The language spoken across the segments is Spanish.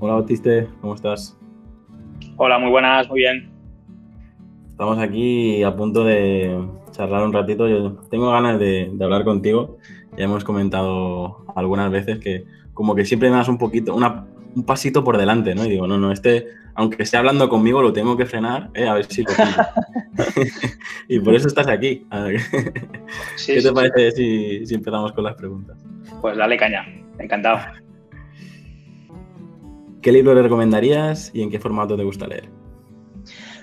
Hola Bautiste, ¿cómo estás? Hola, muy buenas, muy bien. Estamos aquí a punto de charlar un ratito. Yo tengo ganas de, hablar contigo. Ya hemos comentado algunas veces que como que siempre me das un poquito, un pasito por delante, ¿no? Y digo, no, no, este, aunque esté hablando conmigo, lo tengo que frenar, ¿eh? a ver si lo Y por eso estás aquí. ¿Qué te parece si, si empezamos con las preguntas? Pues dale caña, encantado. ¿Qué libro le recomendarías y en qué formato te gusta leer?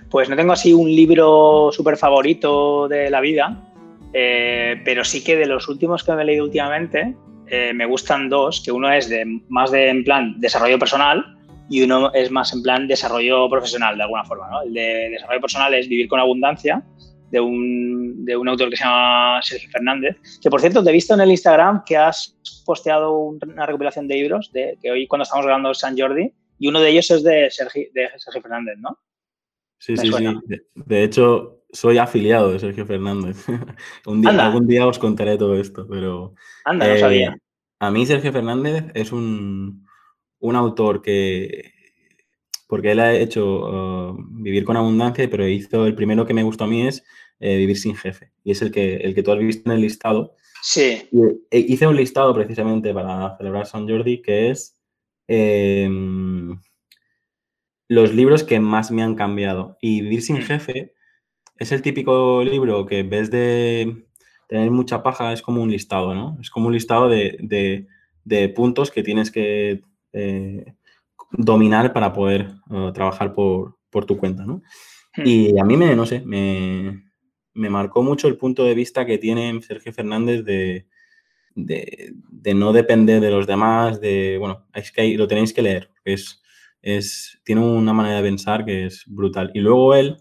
Pues no tengo así un libro súper favorito de la vida, eh, pero sí que de los últimos que he leído últimamente, eh, me gustan dos, que uno es de, más de en plan desarrollo personal y uno es más en plan desarrollo profesional de alguna forma. El de desarrollo personal es Vivir con Abundancia, de un, de un autor que se llama Sergio Fernández, que por cierto te he visto en el Instagram que has posteado una recopilación de libros, de, que hoy cuando estamos grabando San Jordi, y uno de ellos es de Sergio, de Sergio Fernández, ¿no? Sí, sí, sí. De, hecho, soy afiliado de Sergio Fernández. un día, algún día os contaré todo esto, pero... Anda, no eh, sabía. A mí Sergio Fernández es un, un autor que... Porque él ha hecho uh, Vivir con Abundancia, pero hizo el primero que me gustó a mí es eh, Vivir sin Jefe. Y es el que, el que tú has visto en el listado. Sí. E hice un listado precisamente para celebrar San Jordi que es... Em, los libros que más me han cambiado. Y Vivir sin mm. jefe es el típico libro que en vez de tener mucha paja, es como un listado, ¿no? Es como un listado de, puntos que tienes que eh, dominar para poder uh, trabajar por, tu cuenta, ¿no? Mm. Y a mí me, no sé, me, marcó mucho el punto de vista que tiene Sergio Fernández de, de, no depender de los demás, de, bueno, es que lo tenéis que leer, es tiene una manera de pensar que es brutal. Y luego él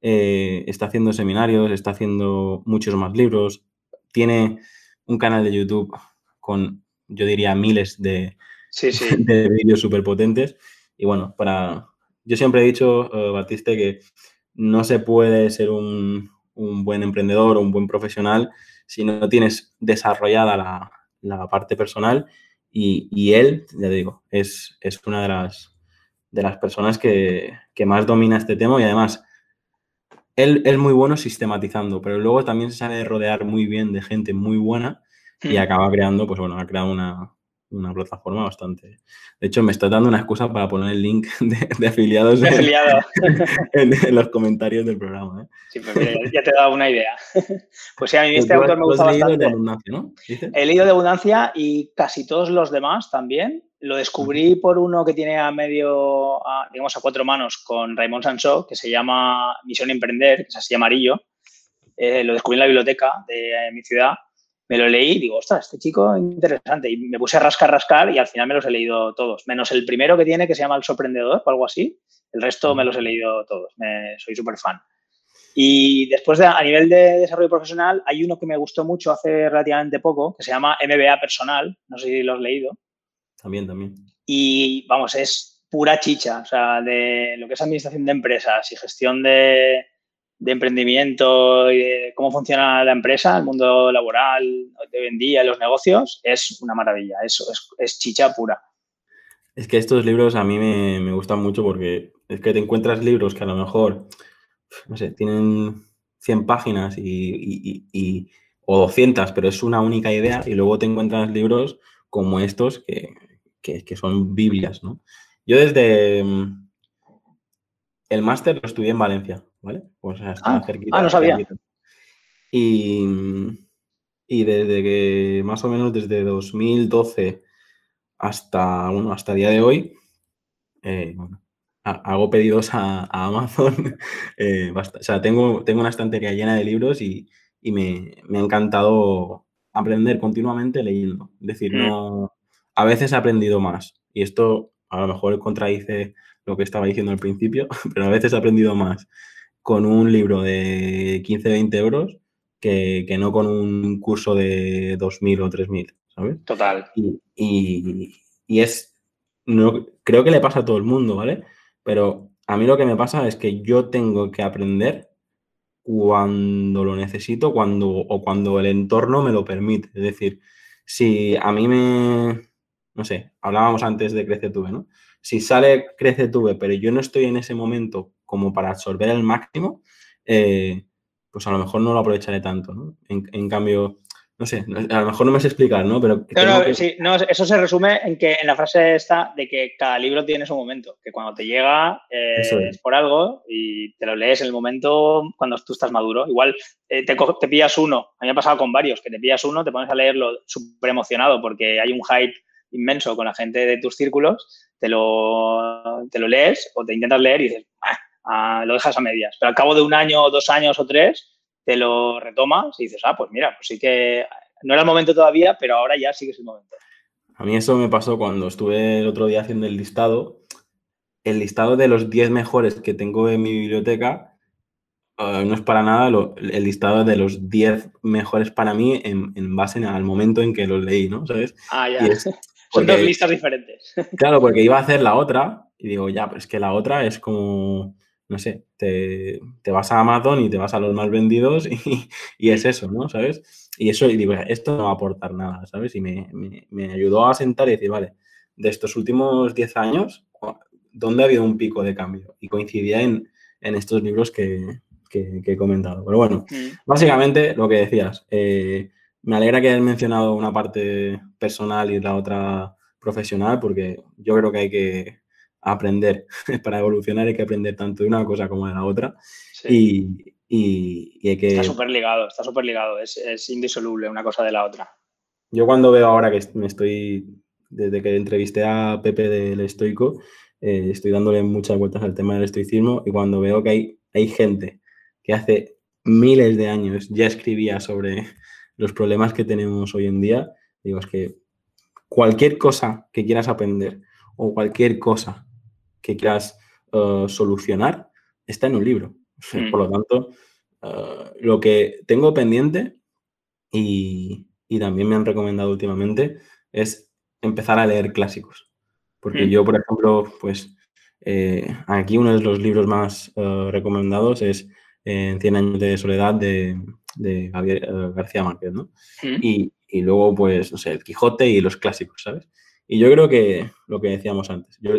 eh, está haciendo seminarios, está haciendo muchos más libros, tiene un canal de YouTube con, yo diría, miles de, de vídeos súper potentes. Y bueno, para, yo siempre he dicho, uh, Batiste, que no se puede ser un, buen emprendedor o un buen profesional si no tienes desarrollada la, parte personal. Y, y, él, ya digo, es, es una de las de las personas que, más domina este tema y además él es muy bueno sistematizando, pero luego también se sabe rodear muy bien de gente muy buena y hmm. acaba creando, pues bueno, ha creado una, una plataforma bastante. De hecho, me está dando una excusa para poner el link de, afiliados en, los comentarios del programa. ¿eh? Sí, pues mira, ya te he dado una idea. Pues sí, a mí este autor me gusta bastante. Leído de abundancia, ¿no? He leído de abundancia y casi todos los demás también. Lo descubrí por uno que tiene a medio, digamos, a cuatro manos con Raymond Sancho, que se llama Misión Emprender, que es así amarillo. Eh, lo descubrí en la biblioteca de mi ciudad me lo leí y digo, ostras, este chico interesante. Y me puse a rascar, rascar y al final me los he leído todos, menos el primero que tiene que se llama El Sorprendedor o algo así. El resto me los he leído todos, me, soy súper fan. Y después, de, a nivel de desarrollo profesional, hay uno que me gustó mucho hace relativamente poco, que se llama MBA Personal, no sé si lo has leído. También, también. Y vamos, es pura chicha, o sea, de lo que es administración de empresas y gestión de, de emprendimiento y de cómo funciona la empresa, el mundo laboral de hoy en día, los negocios, es una maravilla, eso es, chicha pura. Es que estos libros a mí me, gustan mucho porque es que te encuentras libros que a lo mejor, no sé, tienen 100 páginas y, o 200, pero es una única idea y luego te encuentras libros como estos que, que son Biblias, ¿no? Yo desde mm, el máster lo estudié en Valencia, ¿vale? Pues está ah, cerquita. Ah, no sabía. Y, y desde que más o menos desde 2012 hasta, bueno, hasta día de hoy, eh, hago pedidos a, Amazon. Eh, o sea, tengo, tengo una estantería llena de libros y, me, ha encantado aprender continuamente leyendo. Es decir, mm. no, a veces he aprendido más y esto a lo mejor contradice lo que estaba diciendo al principio, pero a veces he aprendido más con un libro de 15, 20 euros que, no con un curso de 2.000 o 3.000, ¿sabes? Total. Y, es, no, creo que le pasa a todo el mundo, ¿vale? Pero a mí lo que me pasa es que yo tengo que aprender cuando lo necesito cuando, o cuando el entorno me lo permite. Es decir, si a mí me, no sé, hablábamos antes de Crece Tuve, ¿no? Si sale Crece Tuve, pero yo no estoy en ese momento como para absorber el máximo, eh, pues a lo mejor no lo aprovecharé tanto, ¿no? En, cambio, no sé, a lo mejor no me sé explicar, ¿no? Pero sí, no, eso se resume en que en la frase esta de que cada libro tiene su momento, que cuando te llega eh, es. por algo y te lo lees en el momento cuando tú estás maduro. Igual eh, te, te pillas uno, a mí me ha pasado con varios, que te pillas uno, te pones a leerlo súper emocionado porque hay un hype inmenso con la gente de tus círculos, te lo, te lo lees o te intentas leer y dices, lo dejas a medias. Pero al cabo de un año, dos años o tres, te lo retomas y dices, ah, pues mira, pues sí que no era el momento todavía, pero ahora ya sí que es el momento. A mí eso me pasó cuando estuve el otro día haciendo el listado. El listado de los 10 mejores que tengo en mi biblioteca eh, no es para nada el listado de los 10 mejores para mí en, base al momento en que los leí, ¿no? ¿Sabes? Ah, ya. Son dos listas diferentes. Claro, porque iba a hacer la otra y digo, ya, pero es que la otra es como, no sé, te, vas a Amazon y te vas a los más vendidos y, es eso, ¿no? ¿Sabes? Y eso, y digo, esto no va a aportar nada, ¿sabes? Y me, ayudó a sentar y decir, vale, de estos últimos 10 años, ¿dónde ha habido un pico de cambio? Y coincidía en, estos libros que, he comentado. Pero bueno, mm. básicamente lo que decías, eh, me alegra que hayas mencionado una parte personal y la otra profesional, porque yo creo que hay que aprender. Para evolucionar hay que aprender tanto de una cosa como de la otra. Y, hay que... Está súper ligado, está súper ligado, es, indisoluble una cosa de la otra. Yo cuando veo ahora que me estoy, desde que entrevisté a Pepe del Estoico, eh, estoy dándole muchas vueltas al tema del estoicismo y cuando veo que hay, hay gente que hace miles de años ya escribía sobre los problemas que tenemos hoy en día, digo, es que cualquier cosa que quieras aprender o cualquier cosa que quieras eh, solucionar está en un libro. Mm. Por lo tanto, eh, lo que tengo pendiente y, también me han recomendado últimamente es empezar a leer clásicos. Porque mm. yo, por ejemplo, pues eh, aquí uno de los libros más recomendados es En 100 años de soledad de, de eh, García Márquez, ¿no? Mm. Y, luego, pues, no sé, el Quijote y los clásicos, ¿sabes? Y yo creo que lo que decíamos antes, yo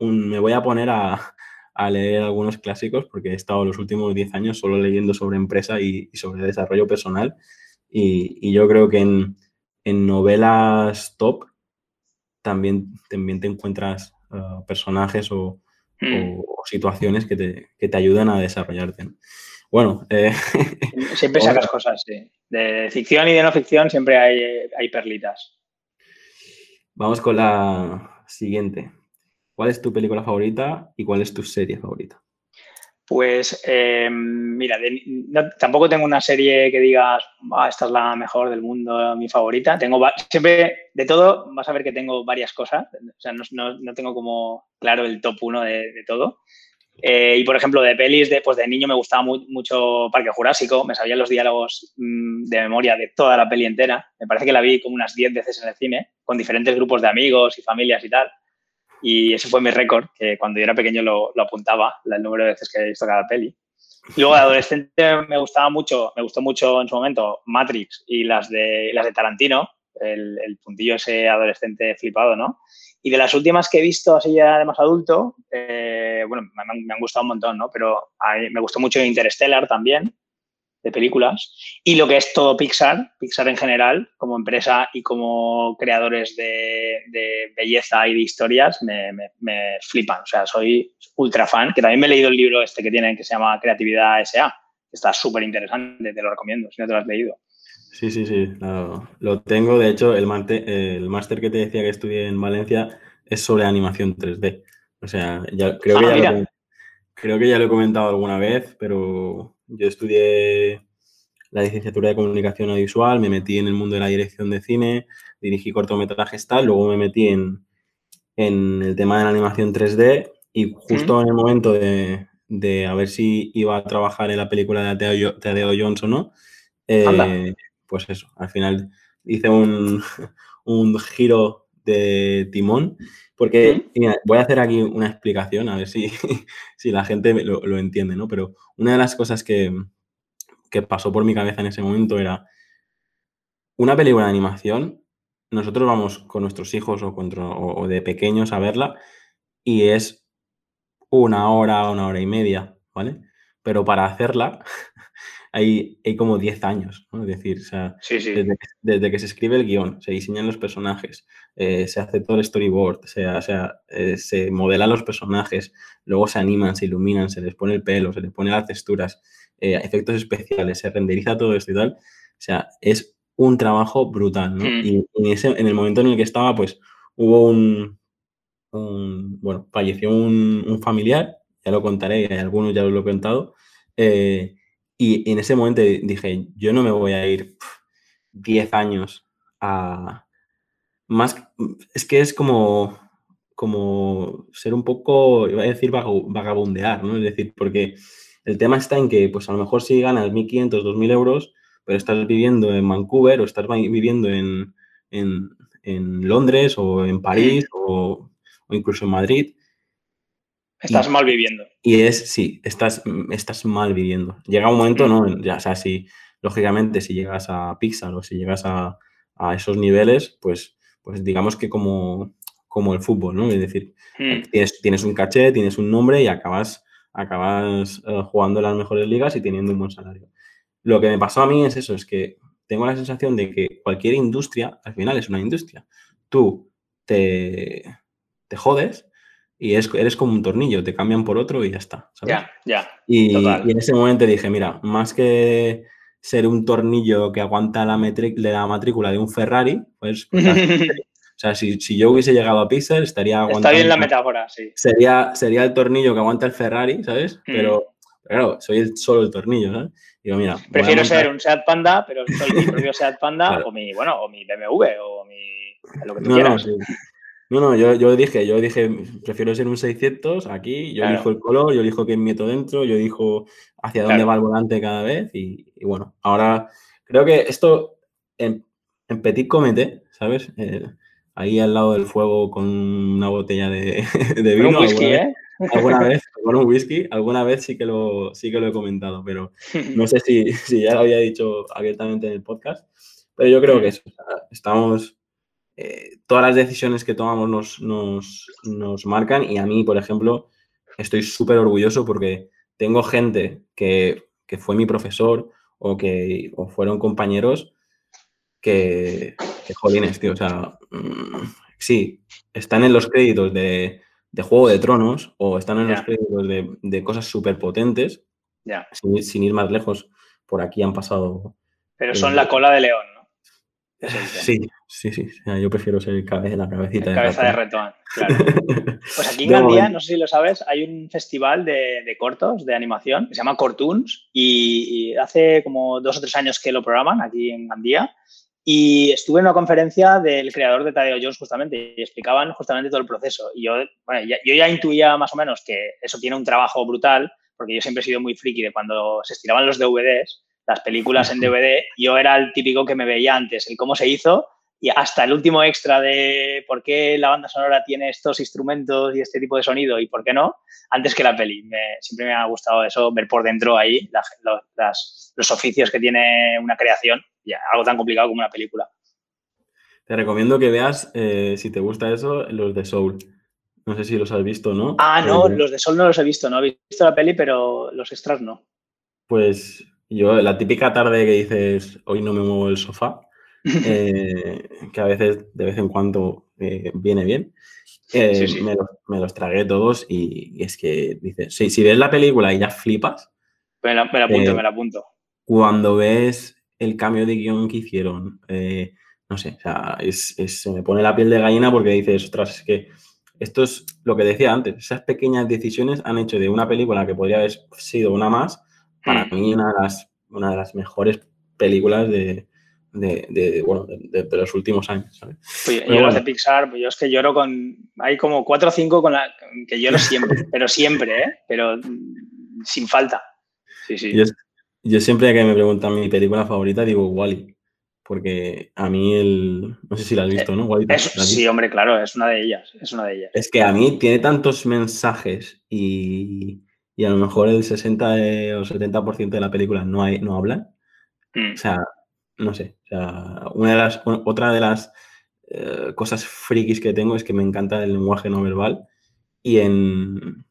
me voy a poner a, leer algunos clásicos porque he estado los últimos 10 años solo leyendo sobre empresa y, sobre desarrollo personal y, yo creo que en, novelas top también, también te encuentras eh, personajes o, mm. situaciones que te, que te ayudan a desarrollarte. Bueno. Eh, siempre sacas cosas, sí. De ficción y de no ficción siempre hay, hay perlitas. Vamos con la siguiente. ¿Cuál es tu película favorita y cuál es tu serie favorita? Pues em, mira, tampoco tengo una serie que digas, ah, esta es la mejor del mundo, mi favorita. Tengo siempre, de todo, vas a ver que tengo varias cosas. O sea, no, tengo como claro el top uno de, de todo. Eh, y por ejemplo, de pelis, de, pues de niño me gustaba mucho Parque Jurásico, me sabía los diálogos mm, de memoria de toda la peli entera. Me parece que la vi como unas 10 veces en el cine, con diferentes grupos de amigos y familias y tal. Y ese fue mi récord, que cuando yo era pequeño lo, apuntaba, el número de veces que he visto cada peli. Luego de adolescente me gustaba mucho, me gustó mucho en su momento Matrix y las de, las de Tarantino, el, el puntillo ese adolescente flipado, ¿no? Y de las últimas que he visto así ya de más adulto, eh, bueno, me han, gustado un montón, ¿no? Pero me gustó mucho Interstellar también, de películas. Y lo que es todo Pixar, Pixar en general, como empresa y como creadores de, belleza y de historias, me, flipan. O sea, soy ultra fan, que también me he leído el libro este que tienen que se llama Creatividad S.A., que está súper interesante, te lo recomiendo si no te lo has leído. Sí, sí, sí, lo, tengo. De hecho, el, el máster que te decía que estudié en Valencia es sobre animación 3D. O sea, ya, creo, que ah, ya lo, creo que ya lo he comentado alguna vez, pero yo estudié la licenciatura de comunicación audiovisual, me metí en el mundo de la dirección de cine, dirigí cortometrajes tal, luego me metí en, en el tema de la animación 3D y justo en el momento de, a ver si iba a trabajar en la película de Tadeo Jones o no, eh, pues eso, al final hice un, giro de timón, porque voy a hacer aquí una explicación, a ver si, si la gente lo, lo, entiende, ¿no? Pero una de las cosas que, que pasó por mi cabeza en ese momento era una película de animación, nosotros vamos con nuestros hijos o, o, de pequeños a verla y es una hora, una hora y media, ¿vale? Pero para hacerla hay, hay como 10 años, ¿no? Es decir, o sea, Desde, que se escribe el guion, se diseñan los personajes, eh, se hace todo el storyboard, sea, sea, eh, se modelan los personajes, luego se animan, se iluminan, se les pone el pelo, se les pone las texturas, eh, efectos especiales, se renderiza todo esto y tal. O sea, es un trabajo brutal, ¿no? Mm. Y en, ese, en el momento en el que estaba, pues hubo un, bueno, falleció un, familiar, ya lo contaré, algunos ya lo he contado, eh, y en ese momento dije, yo no me voy a ir 10 años a... Más, es que es como, como ser un poco, iba a decir vagabundear, ¿no? Es decir, porque el tema está en que, pues a lo mejor si ganas 1.500, 2.000 euros, pero estás viviendo en Vancouver o estás viviendo en, Londres o en París o, incluso en Madrid. Estás mal viviendo. Y es, sí, estás, estás mal viviendo. Llega un momento, ¿no? Ya, o sea, si, lógicamente, si llegas a Pixar o si llegas a, esos niveles, pues, pues digamos que como, como el fútbol, ¿no? Es decir, hmm. tienes, tienes un caché, tienes un nombre y acabas acabas eh, jugando en las mejores ligas y teniendo un buen salario. Lo que me pasó a mí es eso, es que tengo la sensación de que cualquier industria, al final es una industria. Tú te, te jodes y es, eres como un tornillo, te cambian por otro y ya está. Ya, ya. Y, en ese momento dije, mira, más que ser un tornillo que aguanta la, la matrícula de un Ferrari, pues, pues O sea, si, yo hubiese llegado a Pixel, estaría aguantando. Está bien la metáfora, sí. Sería, sería el tornillo que aguanta el Ferrari, ¿sabes? Mm. Pero, claro, soy el, solo el tornillo, ¿sabes? Digo, mira. Prefiero ser un Seat Panda, pero soy mi propio Seat Panda o mi, bueno, o mi BMW o mi. lo que tú no, quieras. No, no, no, yo, yo dije, yo dije, prefiero ser un 600 aquí, yo elijo el color, yo elijo qué meto dentro, yo elijo hacia dónde va el volante cada vez y, bueno, ahora creo que esto en, en Petit Comité, ¿sabes? Eh, ahí al lado del fuego con una botella de, vino. Un whisky, alguna, ¿eh? Vez, alguna vez, con un whisky, alguna vez sí que lo, sí que lo he comentado, pero no sé si, si ya lo había dicho abiertamente en el podcast, pero yo creo que eso, estamos, eh, todas las decisiones que tomamos nos, nos, nos marcan y a mí, por ejemplo, estoy súper orgulloso porque tengo gente que, que, fue mi profesor o que o fueron compañeros que, que jolines, tío, o sea, mm, sí, están en los créditos de, Juego de Tronos o están en los créditos de, cosas súper potentes, sin, ir más lejos, por aquí han pasado... Pero son la cola de león. Sí, sí, sí, yo prefiero ser el la cabecita. de cabeza de ratón, claro. Pues aquí en Gandía, no sé si lo sabes, hay un festival de, cortos, de animación, que se llama Cortoons, y, y, hace como dos o tres años que lo programan aquí en Gandía, y estuve en una conferencia del creador de Tadeo Jones justamente y explicaban justamente todo el proceso. Y yo, bueno, ya, yo ya intuía más o menos que eso tiene un trabajo brutal, porque yo siempre he sido muy friki de cuando se estiraban los DVDs, las películas en DVD, yo era el típico que me veía antes, el cómo se hizo y hasta el último extra de por qué la banda sonora tiene estos instrumentos y este tipo de sonido y por qué no, antes que la peli. siempre me ha gustado eso, ver por dentro ahí los oficios que tiene una creación, ya, algo tan complicado como una película. Te recomiendo que veas, eh, si te gusta eso, los de Soul. No sé si los has visto, ¿no? Ah, no, los de Soul no los he visto, no he visto la peli, pero los extras no. Pues yo, la típica tarde que dices, hoy no me muevo el sofá, eh, que a veces, de vez en cuando, eh, viene bien. Eh, me, los, tragué todos y, es que dices, si, si ves la película y ya flipas. Me la, apunto, me la apunto. Cuando ves el cambio de guion que hicieron, no sé, o sea, se me pone la piel de gallina porque dices, ostras, es que esto es lo que decía antes, esas pequeñas decisiones han hecho de una película que podría haber sido una más, para mm. mí una de las, una de las mejores películas de, de, bueno, de, los últimos años. ¿sabes? Pues yo, de Pixar, pues yo es que lloro con. Hay como cuatro o cinco con la que lloro siempre, pero siempre, ¿eh? Pero sin falta. Sí, sí. Yo, siempre que me preguntan mi película favorita digo Wally. Porque a mí el. No sé si la has visto, ¿no? sí, hombre, claro, es una de ellas. Es una de ellas. Es que a mí tiene tantos mensajes y, y a lo mejor el 60 o 70% de la película no, hay, no hablan. Mm. O sea, no sé. O sea, una de las, otra de las eh, cosas frikis que tengo es que me encanta el lenguaje no verbal y en,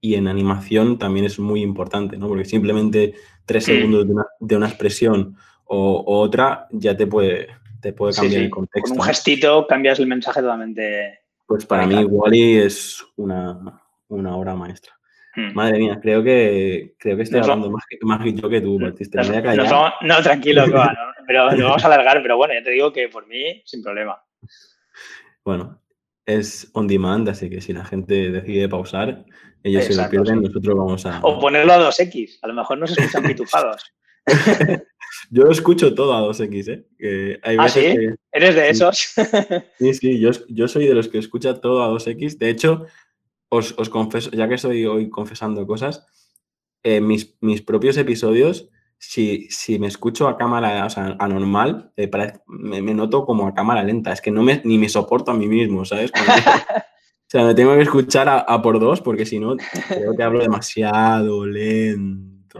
y en animación también es muy importante, ¿no? Porque simplemente tres segundos de una, expresión o, otra ya te puede, te puede cambiar el contexto. Con un gestito cambias el mensaje totalmente. Pues para mí Wally es una, una obra maestra. Hmm. Madre mía, creo que creo que estoy hablando más, más, yo que tú, Batista. no, tranquilo, pero lo vamos a alargar, pero bueno, ya te digo que por mí, sin problema. Bueno, es on demand, así que si la gente decide pausar, ellos se lo pierden, nosotros vamos a. O ponerlo a 2X, a lo mejor no se escuchan pitufados. yo escucho todo a 2X, ¿eh? ¿Ah, sí? ¿Eres de esos? sí, sí, yo, yo soy de los que escucha todo a 2X. De hecho, os, confeso, ya que estoy hoy confesando cosas, eh, mis, mis, propios episodios, si, si, me escucho a cámara, o sea, a normal, eh, me, noto como a cámara lenta. Es que no me, ni me soporto a mí mismo, ¿sabes? o sea, me tengo que escuchar a, por dos porque si no, creo que hablo demasiado lento.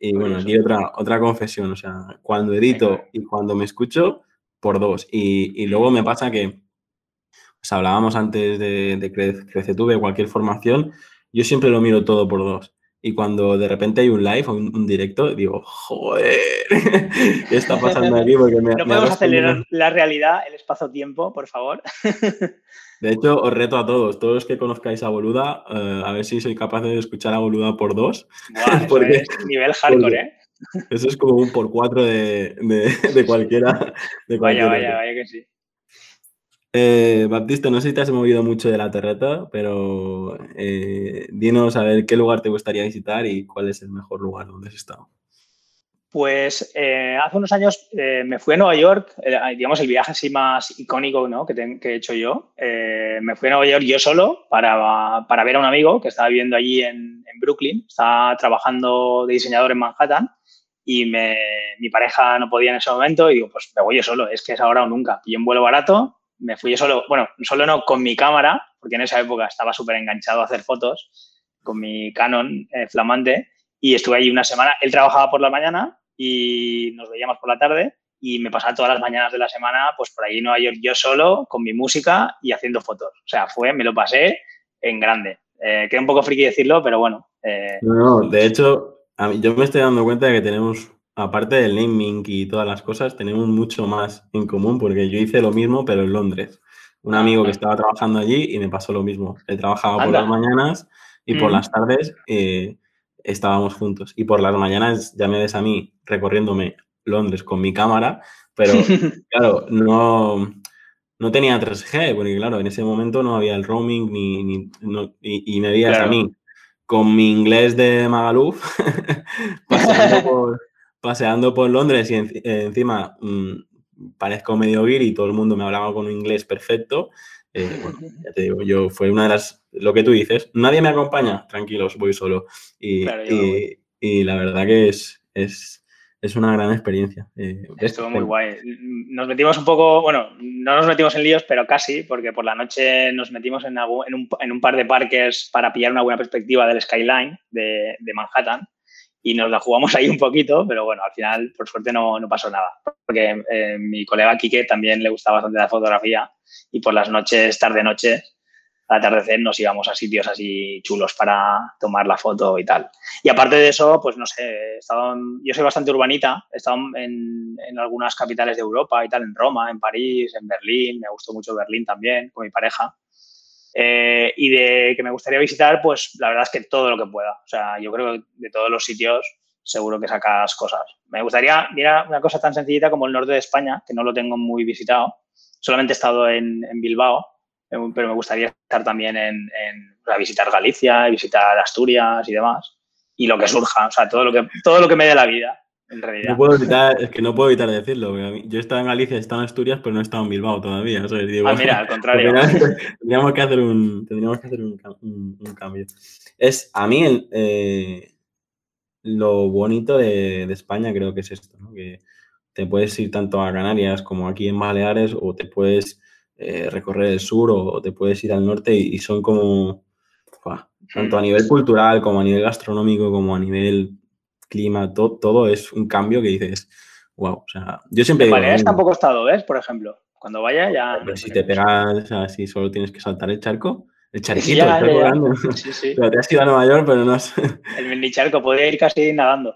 Y, bueno, aquí otra, otra confesión, o sea, cuando edito y cuando me escucho, por dos. Y, y luego me pasa que pues hablábamos antes de, de CreceTube, cualquier formación, yo siempre lo miro todo por dos. Y cuando de repente hay un live o un, directo, digo, joder, ¿qué está pasando aquí? Porque me, no podemos acelerar la realidad, el espacio-tiempo, por favor. De hecho, os reto a todos, todos los que conozcáis a Boluda, eh, a ver si soy capaz de escuchar a Boluda por dos. porque, nivel hardcore, ¿eh? Eso es como un por cuatro de, de, cualquiera. De vaya, vaya, vaya que sí. Eh, Baptista, no sé si te has movido mucho de la terreta, pero eh, dinos a ver qué lugar te gustaría visitar y cuál es el mejor lugar donde has estado. Pues eh, hace unos años me fui a Nueva York, digamos el viaje así más icónico ¿no? que, he hecho yo. me fui a Nueva York yo solo para, para ver a un amigo que estaba viviendo allí en, Brooklyn, estaba trabajando de diseñador en Manhattan y mi pareja no podía en ese momento y digo, pues me voy yo solo, es que es ahora o nunca. Y un vuelo barato, me fui yo solo, bueno, solo no con mi cámara, porque en esa época estaba súper enganchado a hacer fotos, con mi Canon eh, flamante, y estuve allí una semana. Él trabajaba por la mañana y nos veíamos por la tarde, y me pasaba todas las mañanas de la semana, pues por allí en Nueva York yo solo, con mi música y haciendo fotos. O sea, fue, me lo pasé en grande. Eh, queda un poco friki decirlo, pero bueno. Eh, no, no, de hecho, yo me estoy dando cuenta de que tenemos aparte del naming y todas las cosas, tenemos mucho más en común porque yo hice lo mismo, pero en Londres. Un ah, amigo que estaba trabajando allí y me pasó lo mismo. Él trabajaba por las mañanas y por las tardes eh, estábamos juntos. Y por las mañanas ya me ves a mí recorriéndome Londres con mi cámara, pero claro, no, no tenía 3G, porque claro, en ese momento no había el roaming ni, y, me veías a mí con mi inglés de Magaluf pasando por paseando por Londres y encima mm, parezco medio guir y todo el mundo me hablaba con un inglés perfecto. Eh, bueno, ya te digo, yo fue una de las, lo que tú dices, nadie me acompaña, tranquilos, voy solo. Y, y, la verdad que es, es, es una gran experiencia. Eh, Estuvo muy guay. Nos metimos un poco, bueno, no nos metimos en líos, pero casi, porque por la noche nos metimos en, en, un, en un, par de parques para pillar una buena perspectiva del skyline de, de Manhattan y nos la jugamos ahí un poquito, pero bueno, al final, por suerte, no, no pasó nada. Porque eh, mi colega Quique también le gustaba bastante la fotografía y por las noches, tarde-noche, al atardecer, nos íbamos a sitios así chulos para tomar la foto y tal. Y aparte de eso, pues no sé, he estado yo soy bastante urbanita, he estado en, en, algunas capitales de Europa y tal, en Roma, en París, en Berlín, me gustó mucho Berlín también, con mi pareja. Eh, y de que me gustaría visitar, pues la verdad es que todo lo que pueda. O sea, yo creo que de todos los sitios seguro que sacas cosas. Me gustaría mirar una cosa tan sencillita como el norte de España, que no lo tengo muy visitado. Solamente he estado en, Bilbao, eh, pero me gustaría estar también en, visitar Galicia, visitar Asturias y demás. Y lo que surja, o sea, todo lo que, todo lo que me dé la vida. En realidad. No puedo evitar, es que no puedo evitar decirlo. Yo he estado en Galicia, he estado en Asturias, pero no he estado en Bilbao todavía. ah, mira, al contrario. tendríamos que hacer un, tendríamos que hacer un, cambio. Es, a mí, eh, lo bonito de, España creo que es esto, ¿no? que te puedes ir tanto a Canarias como aquí en Baleares o te puedes eh, recorrer el sur o, te puedes ir al norte y, son como, tanto a nivel cultural como a nivel gastronómico como a nivel clima, todo es un cambio que dices, wow, o sea, yo siempre digo... Baleares tampoco he estado, ¿ves? Por ejemplo, cuando vaya ya... Pero si te pegas, así solo tienes que saltar el charco, el charquito, el charco Sí, sí. Pero te has ido a Nueva York, pero no has... El mini charco, podría ir casi nadando.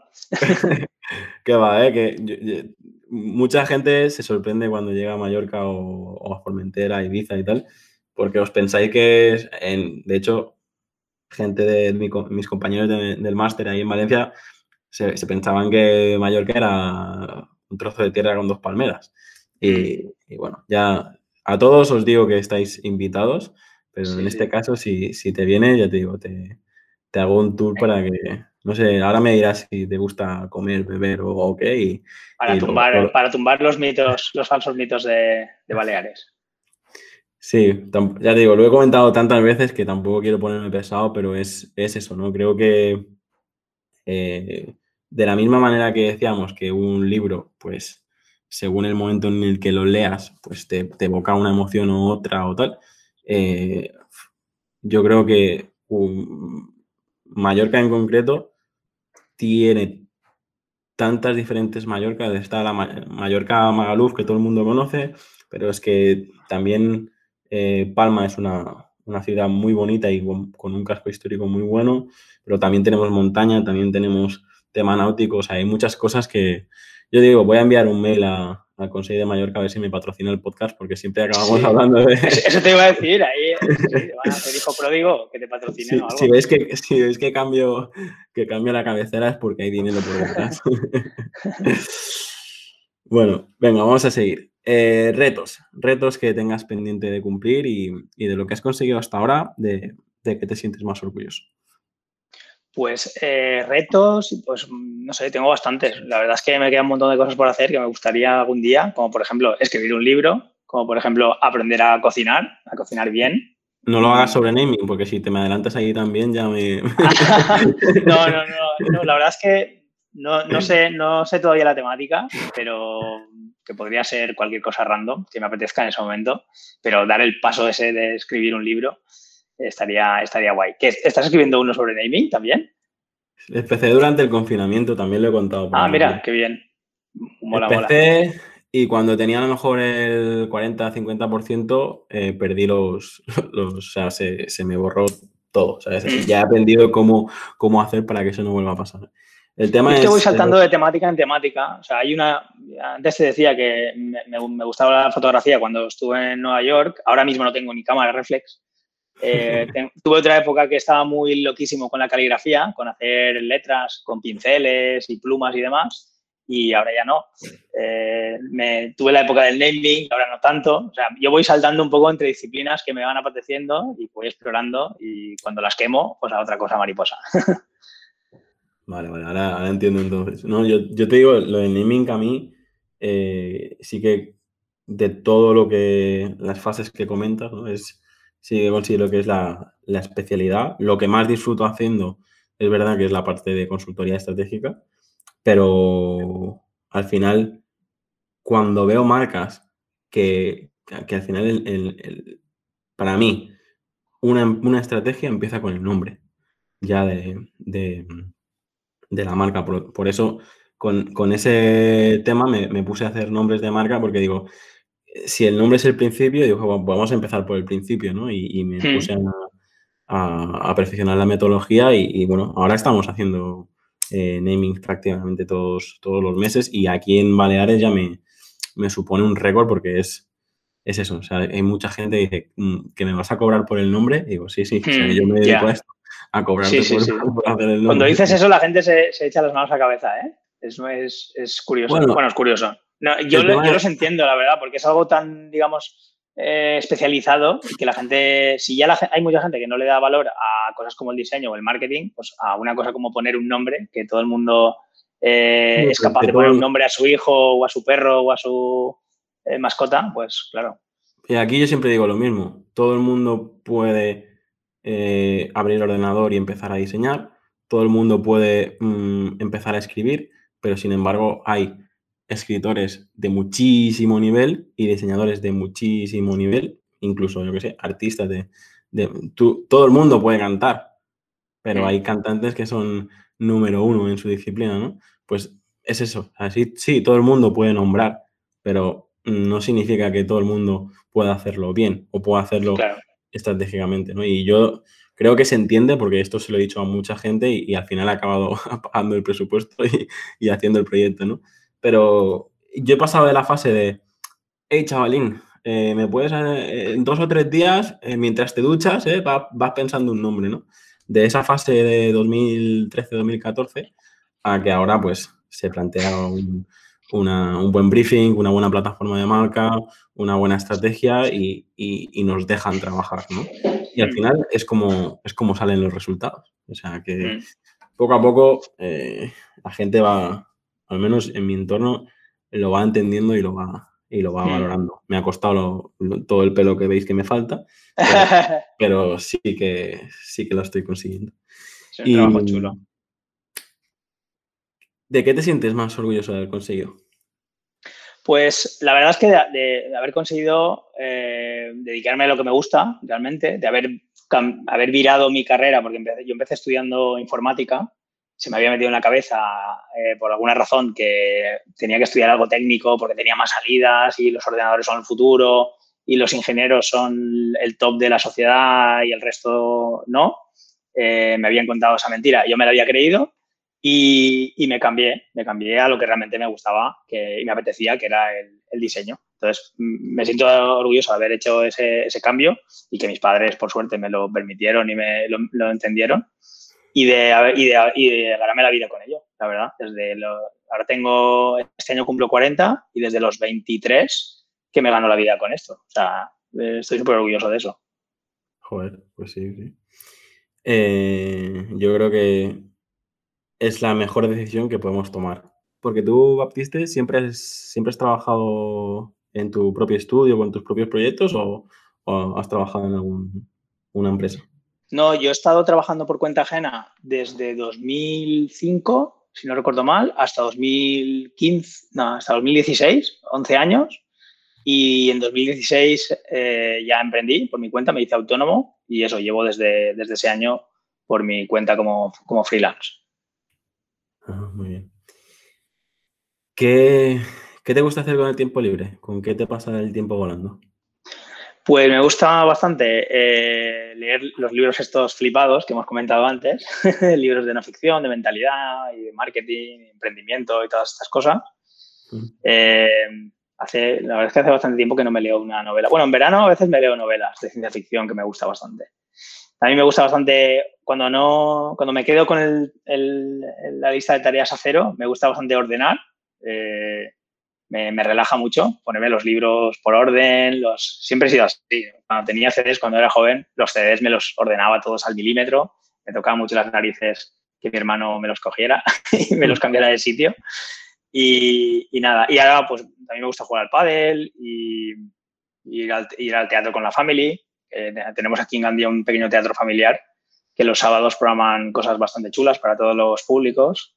que va, ¿eh? Que mucha gente se sorprende cuando llega a Mallorca o, a Formentera, Ibiza y tal, porque os pensáis que, en, de hecho, gente de mis compañeros del máster ahí en Valencia se, pensaban que Mallorca era un trozo de tierra con dos palmeras. Y, bueno, ya a todos os digo que estáis invitados, pero en este caso, si, si, te viene, ya te digo, te, te hago un tour para que, no sé, ahora me dirás si te gusta comer, beber o, qué. para, tumbar, para tumbar los mitos, los falsos mitos de, Baleares. Sí, ya te digo, lo he comentado tantas veces que tampoco quiero ponerme pesado, pero es, eso, ¿no? Creo que eh, de la misma manera que decíamos que un libro, pues, según el momento en el que lo leas, pues te, evoca una emoción u otra o tal, eh, yo creo que Mallorca en concreto tiene tantas diferentes Mallorcas. Está la Mallorca Magaluf, que todo el mundo conoce, pero es que también eh, Palma es una, ciudad muy bonita y con, un casco histórico muy bueno, pero también tenemos montaña, también tenemos tema náutico, o sea, hay muchas cosas que yo digo, voy a enviar un mail a, al Consejo de Mallorca a ver si me patrocina el podcast, porque siempre acabamos hablando de... Eso te iba a decir, ahí hacer hijo pródigo que te patrocine o algo. Si veis que, si que, cambio, que cambio la cabecera es porque hay dinero por detrás. bueno, venga, vamos a seguir. Eh, retos, retos que tengas pendiente de cumplir y, y, de lo que has conseguido hasta ahora, de, de qué te sientes más orgulloso. Pues eh, retos, pues no sé, tengo bastantes. La verdad es que me queda un montón de cosas por hacer que me gustaría algún día, como por ejemplo escribir un libro, como por ejemplo aprender a cocinar, a cocinar bien. No lo hagas sobre naming, porque si te me adelantas ahí también ya me... no, no, no, la verdad es que no, sé, no sé todavía la temática, pero que podría ser cualquier cosa random que me apetezca en ese momento, pero dar el paso ese de escribir un libro estaría, estaría guay. ¿Estás escribiendo uno sobre naming también? Empecé durante el confinamiento, también lo he contado. ah, mira, qué bien. Mola, Empecé y cuando tenía a lo mejor el 40-50%, eh, perdí los, los, o sea, se, me borró todo. Mm. Ya he aprendido cómo, cómo hacer para que eso no vuelva a pasar. El tema es, que voy saltando de temática en temática. O sea, hay una. Antes te decía que me, me, gustaba la fotografía cuando estuve en Nueva York. Ahora mismo no tengo ni cámara reflex. Eh, tuve otra época que estaba muy loquísimo con la caligrafía, con hacer letras con pinceles y plumas y demás, y ahora ya no. Eh, me, tuve la época del naming, ahora no tanto. O sea, yo voy saltando un poco entre disciplinas que me van apeteciendo y voy explorando y cuando las quemo, pues a otra cosa mariposa. Vale, vale, ahora, entiendo entonces. No, yo, yo, te digo, lo del naming a mí eh, sí que de todo lo que, las fases que comentas, ¿no? es sí considero que es la, especialidad. Lo que más disfruto haciendo es verdad que es la parte de consultoría estratégica, pero al final, cuando veo marcas que, al final, para mí, una, estrategia empieza con el nombre ya de, la marca. Por, eso, con, ese tema me, me, puse a hacer nombres de marca porque digo, si el nombre es el principio, digo, vamos a empezar por el principio, ¿no? Y, me hmm. puse a, perfeccionar la metodología y, bueno, ahora estamos haciendo eh, naming prácticamente todos, todos los meses y aquí en Baleares ya me, supone un récord porque es, es eso, o sea, hay mucha gente que dice mm, que me vas a cobrar por el nombre, y digo, sí, sí, yo me dedico a esto, a cobrar por, hacer el nombre. Cuando dices eso la gente se, echa las manos a la cabeza, ¿eh? Eso es, es curioso. bueno, es curioso. No, yo, los entiendo, la verdad, porque es algo tan, digamos, eh, especializado y que la gente, si ya hay mucha gente que no le da valor a cosas como el diseño o el marketing, pues a una cosa como poner un nombre que todo el mundo eh, es capaz de poner un nombre a su hijo o a su perro o a su eh, mascota, pues claro. Y aquí yo siempre digo lo mismo. Todo el mundo puede abrir el ordenador y empezar a diseñar. Todo el mundo puede mm, empezar a escribir, pero sin embargo hay escritores de muchísimo nivel y diseñadores de muchísimo nivel, incluso, yo que sé, artistas de... todo el mundo puede cantar, pero hay cantantes que son número uno en su disciplina, ¿no? Pues es eso. Así, sí, todo el mundo puede nombrar, pero no significa que todo el mundo pueda hacerlo bien o pueda hacerlo estratégicamente, ¿no? Y yo creo que se entiende porque esto se lo he dicho a mucha gente y, al final he acabado pagando el presupuesto y, y haciendo el proyecto, ¿no? Pero yo he pasado de la fase de, hey, chavalín, eh, me puedes, eh, en dos o tres días, eh, mientras te duchas, vas, pensando un nombre, ¿no? De esa fase de 2013-2014 a que ahora, pues, se plantea un, buen briefing, una buena plataforma de marca, una buena estrategia y, nos dejan trabajar, ¿no? Y al final es como, es como salen los resultados. O sea que mm. poco a poco la gente va, al menos en mi entorno, lo va entendiendo y lo va, y lo va valorando. Me ha costado todo el pelo que veis que me falta, pero, sí, que, sí que lo estoy consiguiendo. y, trabajo chulo. ¿De qué te sientes más orgulloso de haber conseguido? Pues la verdad es que de, haber conseguido eh, dedicarme a lo que me gusta realmente, de haber, haber virado mi carrera, porque yo empecé estudiando informática se me había metido en la cabeza eh, por alguna razón que tenía que estudiar algo técnico porque tenía más salidas y los ordenadores son el futuro y los ingenieros son el top de la sociedad y el resto no. Eh, me habían contado esa mentira. Yo me la había creído y, me cambié, me cambié a lo que realmente me gustaba que, y me apetecía, que era el, diseño. Entonces, me siento orgulloso de haber hecho ese, cambio y que mis padres, por suerte, me lo permitieron y me lo entendieron y de, y de, y ganarme la vida con ello, la verdad. Desde ahora tengo, este año cumplo 40 y desde los 23 que me gano la vida con esto. O sea, estoy súper orgulloso de eso. Joder, pues sí, sí. Eh, yo creo que es la mejor decisión que podemos tomar. Porque tú, Baptiste, siempre has, siempre has trabajado en tu propio estudio en tus propios proyectos o, o has trabajado en alguna empresa? No, yo he estado trabajando por cuenta ajena desde 2005, si no recuerdo mal, hasta 2015, no, hasta 2016, 11 años. Y en 2016 eh, ya emprendí por mi cuenta, me hice autónomo y eso, llevo desde, desde ese año por mi cuenta como, como freelance. Ah, muy bien. ¿Qué, ¿Qué te gusta hacer con el tiempo libre? ¿Con qué te pasa el tiempo volando? Pues me gusta bastante eh, leer los libros estos flipados que hemos comentado antes, libros de no ficción, de mentalidad y de marketing, emprendimiento y todas estas cosas. Mm. Eh, hace, la verdad es que hace bastante tiempo que no me leo una novela. Bueno, en verano a veces me leo novelas de ciencia ficción que me gusta bastante. A mí me gusta bastante, cuando no, cuando me quedo con la lista de tareas a cero, me gusta bastante ordenar. Eh, me, relaja mucho ponerme los libros por orden, los siempre he sido así. Cuando tenía CDs, cuando era joven, los CDs me los ordenaba todos al milímetro, me tocaba mucho las narices que mi hermano me los cogiera y me los cambiara de sitio. Y, nada, y ahora pues también me gusta jugar al pádel y, ir, al, ir, al, teatro con la family. tenemos aquí en Gandía un pequeño teatro familiar que los sábados programan cosas bastante chulas para todos los públicos.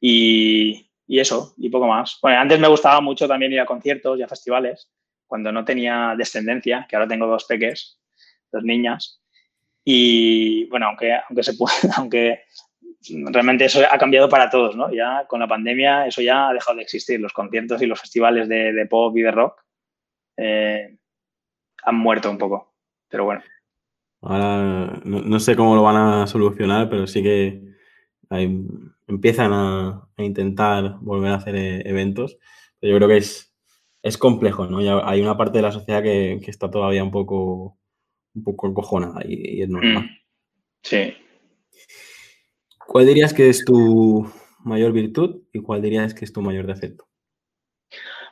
Y, y eso, y poco más. Bueno, antes me gustaba mucho también ir a conciertos y a festivales, cuando no tenía descendencia, que ahora tengo dos peques, dos niñas. Y bueno, aunque, aunque se puede, aunque realmente eso ha cambiado para todos, ¿no? Ya con la pandemia eso ya ha dejado de existir. Los conciertos y los festivales de, pop y de rock eh, han muerto un poco, pero bueno. Ahora no sé cómo lo van a solucionar, pero sí que empiezan a, intentar volver a hacer eh, eventos. Pero yo creo que es, es complejo, ¿no? hay una parte de la sociedad que, está todavía un poco, un poco encojonada y, es normal. Mm. Sí. ¿Cuál dirías que es tu mayor virtud y cuál dirías que es tu mayor defecto?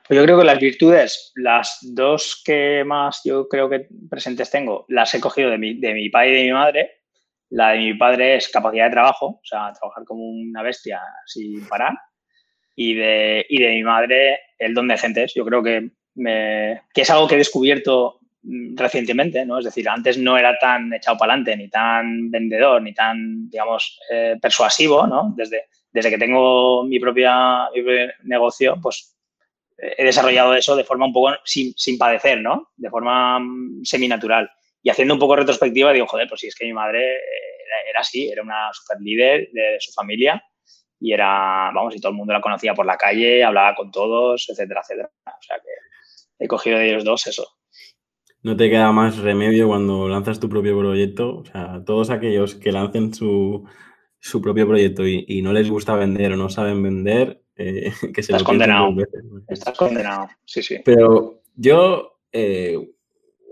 Pues yo creo que las virtudes, las dos que más yo creo que presentes tengo, las he cogido de mi, de mi padre y de mi madre, la de mi padre es capacidad de trabajo, o sea, trabajar como una bestia sin parar. y de, y de mi madre el don de gentes. Yo creo que, me, que es algo que he descubierto mm, recientemente, ¿no? Es decir, antes no era tan echado para adelante, ni tan vendedor, ni tan, digamos, eh, persuasivo, ¿no? Desde, desde que tengo mi, propio negocio, pues eh, he desarrollado eso de forma un poco sin, sin padecer, ¿no? De forma mm, seminatural. Y haciendo un poco retrospectiva, digo, joder, pues si es que mi madre era, así, era una super líder de su familia y era, vamos, y todo el mundo la conocía por la calle, hablaba con todos, etcétera, etcétera. O sea que he cogido de ellos dos eso. No te queda más remedio cuando lanzas tu propio proyecto. O sea, todos aquellos que lancen su, propio proyecto y, no les gusta vender o no saben vender, eh, que se Estás condenado. Estás condenado, sí, sí. Pero yo, eh,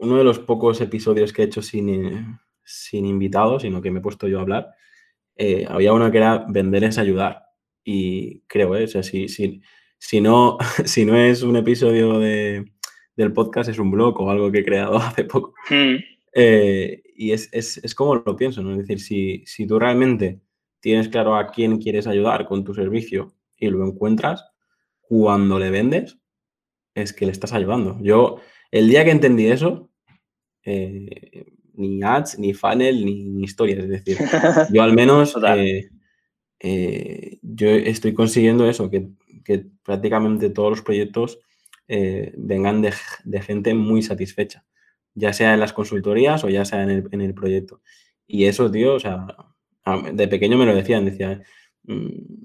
uno de los pocos episodios que he hecho sin, eh, sin invitados, sino que me he puesto yo a hablar, eh, había uno que era vender es ayudar. Y creo, ¿eh? o sea, si, si, no, si no es un episodio de, del podcast, es un blog o algo que he creado hace poco. Hmm. Eh, y es, como lo pienso, ¿no? Es decir, si, si tú realmente tienes claro a quién quieres ayudar con tu servicio y lo encuentras, cuando le vendes, es que le estás ayudando. Yo, el día que entendí eso, eh, ni ads, ni funnel, ni, historias. Es decir, yo al menos eh, eh, yo estoy consiguiendo eso, que, prácticamente todos los proyectos vengan de, gente muy satisfecha, ya sea en las consultorías o ya sea en el, proyecto. Y eso, tío, o sea, de pequeño me lo decían, decía, mm,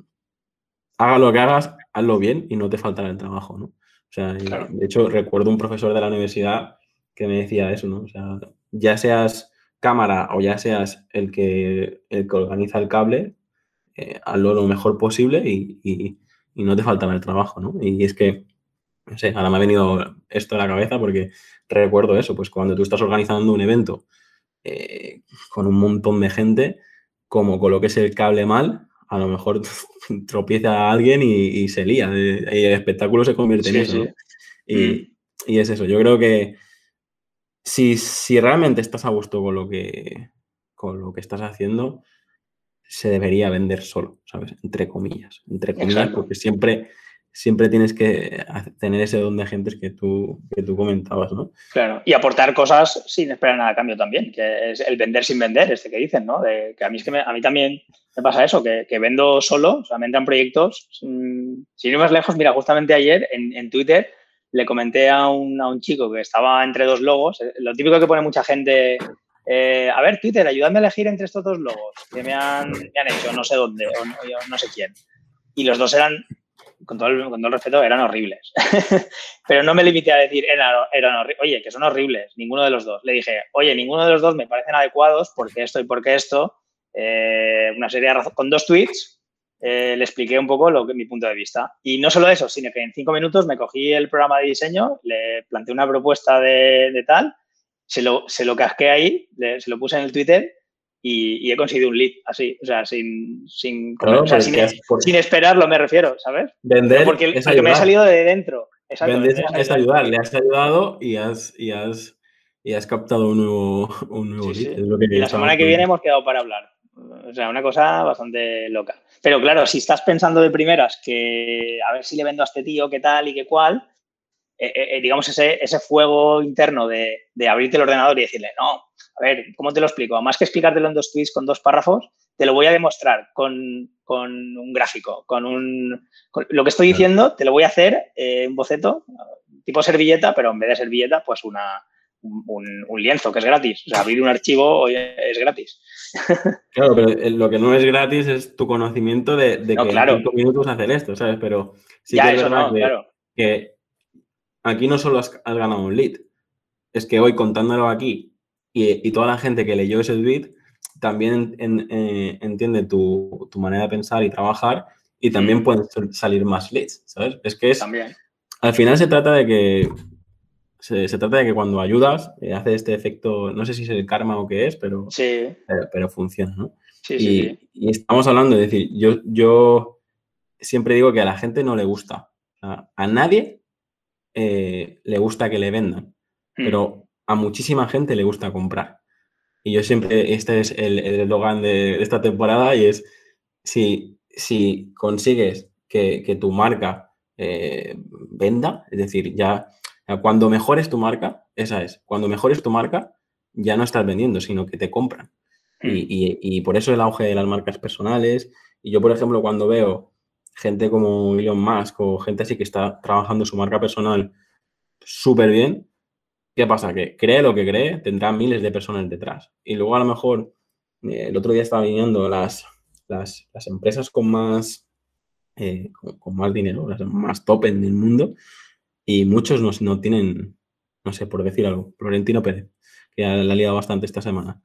haga lo que hagas, hazlo bien y no te faltará el trabajo, ¿no? O sea, de hecho, recuerdo un profesor de la universidad que me decía eso, ¿no? O sea, ya seas cámara o ya seas el que, el que organiza el cable, eh, hazlo lo mejor posible y, no te faltará el trabajo, ¿no? Y es que, no sé, ahora me ha venido esto a la cabeza porque recuerdo eso, pues cuando tú estás organizando un evento eh, con un montón de gente, como coloques el cable mal, a lo mejor tropieza a alguien y, se lía. Eh, y el espectáculo se convierte en eso. Y, mm. y, es eso. Yo creo que si, realmente estás a gusto con lo que, con lo que estás haciendo, se debería vender solo, ¿sabes? Entre comillas. Entre comillas, porque siempre, siempre tienes que tener ese don de agentes que tú, que tú comentabas, ¿no? Claro, y aportar cosas sin esperar nada a cambio también, que es el vender sin vender, este que dicen, ¿no? que a mí, es que a mí también me pasa eso, que, vendo solo, o sea, me entran proyectos. Mm, sin ir más lejos, mira, justamente ayer en, en Twitter le comenté a un, a un chico que estaba entre dos logos, eh, lo típico que pone mucha gente, eh, a ver, Twitter, ayúdame a elegir entre estos dos logos que me han, hecho, no sé dónde, o no, sé quién. Y los dos eran, con todo el, con todo el respeto, eran horribles. Pero no me limité a decir, eran, eran oye, que son horribles, ninguno de los dos. Le dije, oye, ninguno de los dos me parecen adecuados porque esto y porque esto, eh, una serie de razones, con dos tweets, eh, le expliqué un poco lo que mi punto de vista. Y no solo eso, sino que en cinco minutos me cogí el programa de diseño, le planteé una propuesta de, tal, se lo, se lo casqué ahí, se lo puse en el Twitter y, he conseguido un lead así, o sea, sin, sin, sin, esperarlo me refiero, ¿sabes? Vender porque, me ha salido de dentro. Vender es ayudar, le has ayudado y has, y has, y has captado un nuevo, un nuevo lead. y la semana que viene hemos quedado para hablar. O sea, una cosa bastante loca. Pero claro, si estás pensando de primeras que a ver si le vendo a este tío, qué tal y qué cual, eh, eh, eh, digamos, ese, ese fuego interno de, abrirte el ordenador y decirle, no, a ver, ¿cómo te lo explico? Más que explicártelo en dos tweets con dos párrafos, te lo voy a demostrar con, un gráfico, con un... lo que estoy diciendo, te lo voy a hacer en un boceto, tipo servilleta, pero en vez de servilleta, pues una, un, lienzo que es gratis. O sea, abrir un archivo es gratis. Claro, pero eh, lo que no es gratis es tu conocimiento de, que en cinco minutos hacer esto, ¿sabes? Pero sí que es verdad que, aquí no solo has, ganado un lead, es que hoy contándolo aquí y, toda la gente que leyó ese tweet también eh, entiende tu, manera de pensar y trabajar y también mm. pueden salir más leads, ¿sabes? Es que es... También. Al final se trata de que se, trata de que cuando ayudas eh, hace este efecto, no sé si es el karma o qué es, pero, pero, funciona, ¿no? Sí, y, sí, y, estamos hablando, es decir, yo, yo siempre digo que a la gente no le gusta. A, nadie eh, le gusta que le vendan, hmm. pero a muchísima gente le gusta comprar. Y yo siempre, este es el eslogan de, esta temporada y es, si, si consigues que, tu marca eh, venda, es decir, ya cuando mejores tu marca, esa es, cuando mejores tu marca, ya no estás vendiendo, sino que te compran. Hmm. Y, por eso el auge de las marcas personales. Y yo, por ejemplo, cuando veo gente como Elon Musk o gente así que está trabajando su marca personal súper bien, ¿qué pasa? Que cree lo que cree, tendrá miles de personas detrás. Y luego a lo mejor, eh, el otro día estaba viniendo las, las, empresas con más, eh, con, más dinero, las más top en el mundo, y muchos no, no tienen, no sé, por decir algo, Florentino Pérez, que la ha liado bastante esta semana.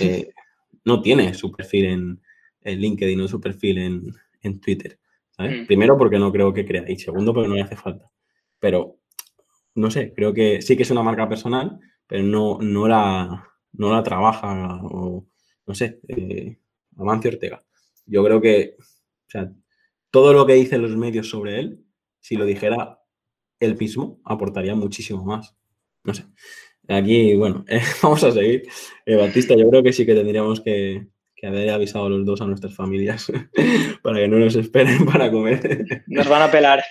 Eh, no tiene su perfil en, LinkedIn o su perfil en, Twitter. Mm. Primero porque no creo que crea y segundo porque no le hace falta. Pero, no sé, creo que sí que es una marca personal, pero no, no, la, no la trabaja o, no sé, eh, Amancio Ortega. Yo creo que, o sea, todo lo que dicen los medios sobre él, si lo dijera él mismo, aportaría muchísimo más. No sé. Aquí, bueno, vamos a seguir. Eh, Batista, yo creo que sí que tendríamos que, haber avisado a los dos a nuestras familias para que no nos esperen para comer. Nos van a pelar.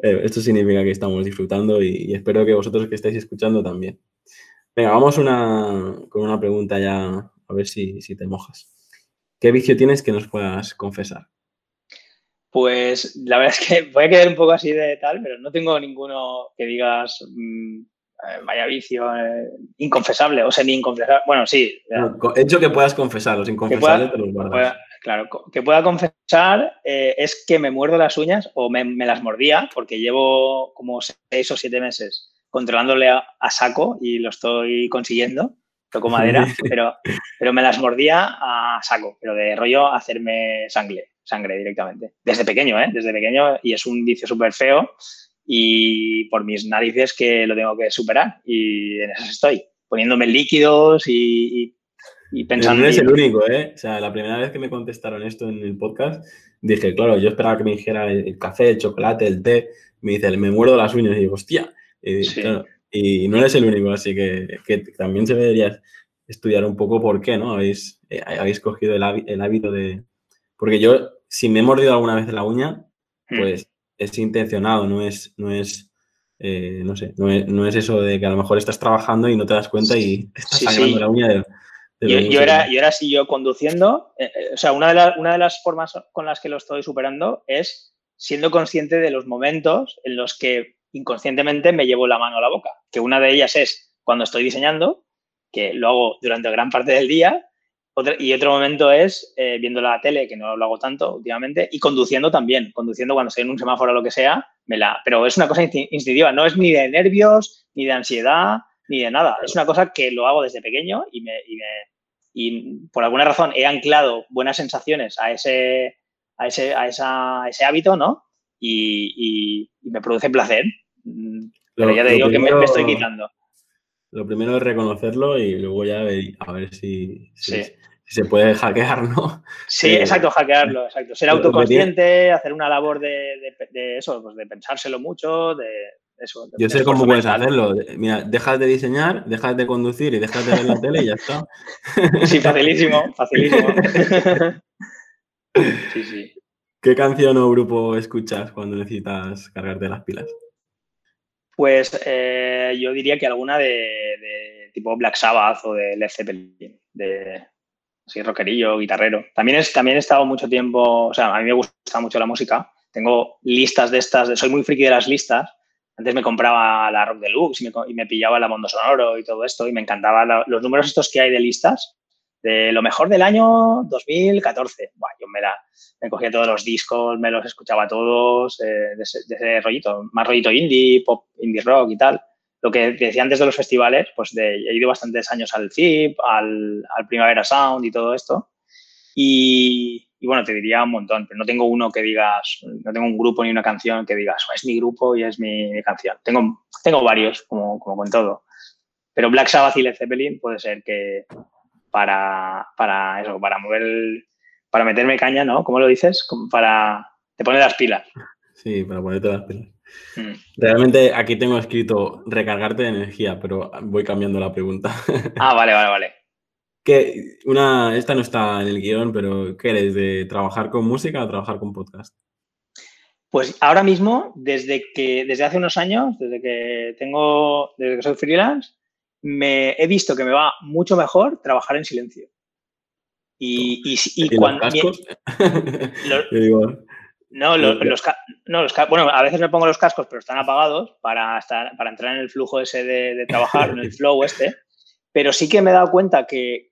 Eh, esto significa que estamos disfrutando y, espero que vosotros que estáis escuchando también. Venga, vamos con una pregunta ya, a ver si, si te mojas. ¿Qué vicio tienes que nos puedas confesar? Pues la verdad es que voy a quedar un poco así de tal, pero no tengo ninguno que digas mm, eh, vaya vicio eh, inconfesable o semi-inconfesable. Bueno, sí. hecho que puedas confesar, los inconfesables te los guardas. claro, que pueda confesar eh, es que me muerdo las uñas o me, las mordía porque llevo como seis o siete meses controlándole a, saco y lo estoy consiguiendo. Toco madera, pero, pero me las mordía a saco, pero de rollo hacerme sangre sangre directamente. Desde pequeño, ¿eh? Desde pequeño y es un vicio súper feo y por mis narices que lo tengo que superar y en eso estoy, poniéndome líquidos y, pensando... no eres el único, ¿eh? O sea, la primera vez que me contestaron esto en el podcast, dije, claro, yo esperaba que me dijera el café, el chocolate, el té, me dice, me muerdo las uñas y digo, hostia. Y, no eres el único, así que, también se debería estudiar un poco por qué, ¿no? Habéis, eh, habéis cogido el, hábito de... Porque yo si me he mordido alguna vez la uña, hmm. pues es intencionado, no es, no es, eh, no sé, no es, eso de que a lo mejor estás trabajando y no te das cuenta y te estás la uña de, yo, era, yo era así, yo conduciendo, eh, eh, o sea, una de, una de las formas con las que lo estoy superando es siendo consciente de los momentos en los que inconscientemente me llevo la mano a la boca, que una de ellas es cuando estoy diseñando, que lo hago durante gran parte del día, y otro momento es eh, viendo la tele, que no lo hago tanto últimamente, y conduciendo también, conduciendo cuando estoy en un semáforo o lo que sea, me la, pero es una cosa instintiva, no es ni de nervios, ni de ansiedad, ni de nada. Es una cosa que lo hago desde pequeño y, me, y, por alguna razón he anclado buenas sensaciones a ese, a ese, a ese hábito, ¿no? Y, me produce placer. Mm, pero ya te digo que me, estoy quitando. Lo primero es reconocerlo y luego ya a ver si, se puede hackear, ¿no? Sí, eh, exacto, hackearlo, exacto. Ser autoconsciente, hacer una labor de, eso, pues de pensárselo mucho, de eso. Yo sé cómo puedes hacerlo. Mira, dejas de diseñar, dejas de conducir y dejas de ver la tele y ya está. Sí, facilísimo, facilísimo. Sí, sí. ¿Qué canción o grupo escuchas cuando necesitas cargarte las pilas? Pues eh, yo diría que alguna de, tipo Black Sabbath o de Led Zeppelin, de así rockerillo, guitarrero. También, es, también he estado mucho tiempo, o sea, a mí me gusta mucho la música. Tengo listas de estas, soy muy friki de las listas. Antes me compraba la Rock Deluxe y me, y me pillaba la Mondo Sonoro y todo esto y me encantaban los números estos que hay de listas de lo mejor del año 2014. yo me, la, me cogía todos los discos, me los escuchaba todos, eh, de, ese, rollito, más rollito indie, pop, indie rock y tal. Lo que decía antes de los festivales, pues de, he ido bastantes años al FIP, al, al Primavera Sound y todo esto. Y, bueno, te diría un montón, pero no tengo uno que digas, no tengo un grupo ni una canción que digas, es mi grupo y es mi, canción. Tengo, tengo varios, como, como con todo. Pero Black Sabbath y Led Zeppelin puede ser que, para, para eso, para mover, para meterme caña, ¿no? ¿Cómo lo dices? para, te poner las pilas. Sí, para ponerte las pilas. Mm. Realmente aquí tengo escrito recargarte de energía, pero voy cambiando la pregunta. Ah, vale, vale, vale. que una, esta no está en el guion, pero ¿qué eres? ¿De trabajar con música o trabajar con podcast? Pues ahora mismo, desde que, desde hace unos años, desde que tengo, desde que soy freelance, me he visto que me va mucho mejor trabajar en silencio. Y, y, cuando. no, los, bueno, a veces me pongo los cascos, pero están apagados para, estar, para entrar en el flujo ese de, trabajar, en el flow este. Pero sí que me he dado cuenta que,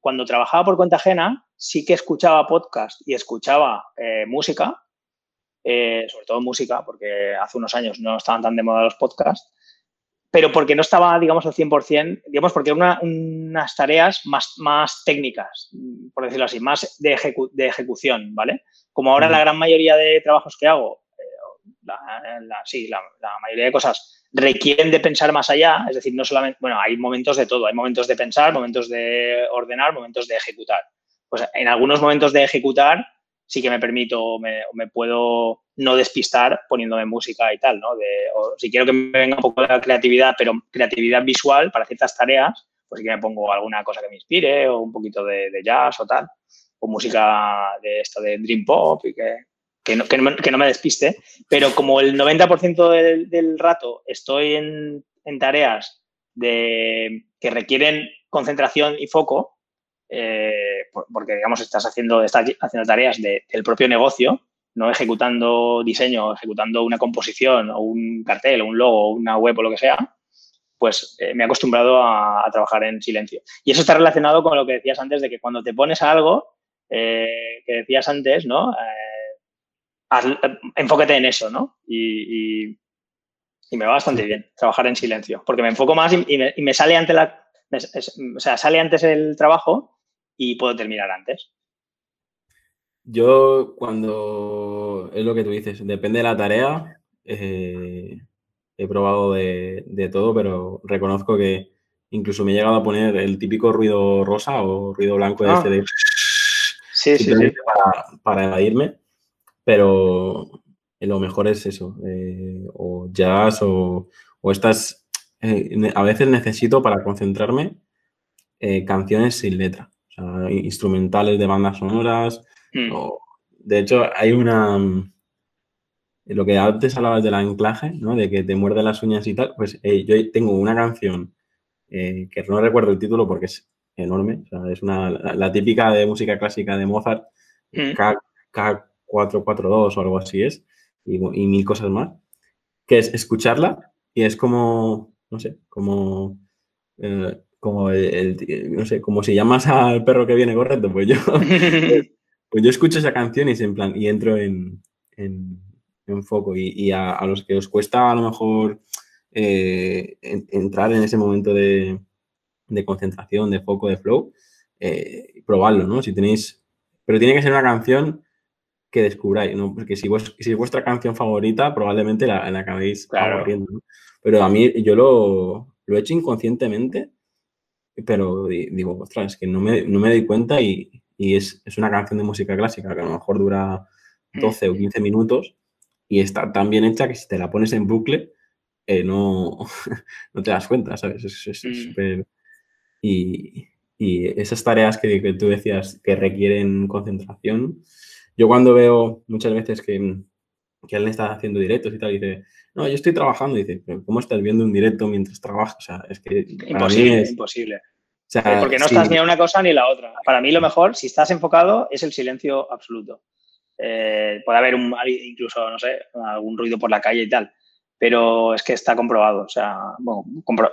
cuando trabajaba por cuenta ajena, sí que escuchaba podcast y escuchaba eh, música, eh, sobre todo música, porque hace unos años no estaban tan de moda los podcasts pero porque no estaba, digamos, al 100%, digamos, porque eran unas tareas más, más técnicas, por decirlo así, más de, de ejecución, ¿vale? Como ahora la gran mayoría de trabajos que hago, eh, la, sí, la, mayoría de cosas requieren de pensar más allá, es decir, no solamente, bueno, hay momentos de todo, hay momentos de pensar, momentos de ordenar, momentos de ejecutar. Pues en algunos momentos de ejecutar sí que me permito, me, me puedo no despistar poniéndome música y tal, ¿no? O si quiero que me venga un poco la creatividad, pero creatividad visual para ciertas tareas, pues sí que me pongo alguna cosa que me inspire o un poquito de, jazz o tal, o música de esto de dream pop y que, que, no, que, no, me despiste. Pero como el 90% del, del, rato estoy en, en tareas de, que requieren concentración y foco, eh, porque digamos estás haciendo, estás haciendo tareas del propio negocio, no ejecutando diseño, ejecutando una composición o un cartel o un logo o una web o lo que sea, pues eh, me he acostumbrado a, trabajar en silencio. Y eso está relacionado con lo que decías antes de que cuando te pones a algo, eh, que decías antes, ¿no? enfóquete en eso, ¿no? Y, me va bastante bien trabajar en silencio, porque me enfoco más y, me, y me, sale ante la... o sea, sale antes el trabajo y puedo terminar antes. Yo cuando es lo que tú dices, depende de la tarea, eh, he probado de, todo, pero reconozco que incluso me he llegado a poner el típico ruido rosa o ruido blanco de este de... Sí, sí, Para, para irme, pero lo mejor es eso, eh, o jazz o, o estas... Eh, a veces necesito para concentrarme canciones sin letra instrumentales de bandas sonoras. Hmm. de hecho, hay una... Lo que antes hablabas del anclaje, ¿no? De que te muerde las uñas y tal, pues eh, yo tengo una canción eh, que no recuerdo el título porque es enorme, es una, la, típica de música clásica de Mozart, hmm. K, 442 o algo así es, y, mil cosas más, que es escucharla y es como, no sé, como eh, como el, no sé, como si llamas al perro que viene correcto, pues yo, pues yo escucho esa canción y, en plan, y entro en, en, foco. Y, a, los que os cuesta a lo mejor eh, entrar en ese momento de, de, concentración, de foco, de flow, eh, probadlo, ¿no? Si tenéis, pero tiene que ser una canción que descubráis, ¿no? Porque si, vos, si es vuestra canción favorita, probablemente la, la acabéis claro. Pero a mí yo lo, lo he hecho inconscientemente pero digo, ostras, es que no me, no me doy cuenta y, y es, es, una canción de música clásica que a lo mejor dura 12 o 15 minutos y está tan bien hecha que si te la pones en bucle eh, no, no te das cuenta, ¿sabes? Es, es mm. súper... Y, y, esas tareas que, que, tú decías que requieren concentración, yo cuando veo muchas veces que, que él está haciendo directos y tal, dice, no, yo estoy trabajando. Y dice, ¿cómo estás viendo un directo mientras trabajas? O sea, es que. Imposible, es... imposible. Eh, porque no estás ni a una cosa ni a la otra. Para mí lo mejor, si estás enfocado, es el silencio absoluto. Eh, puede haber un, incluso, no sé, algún ruido por la calle y tal, pero es que está comprobado. O sea, bueno,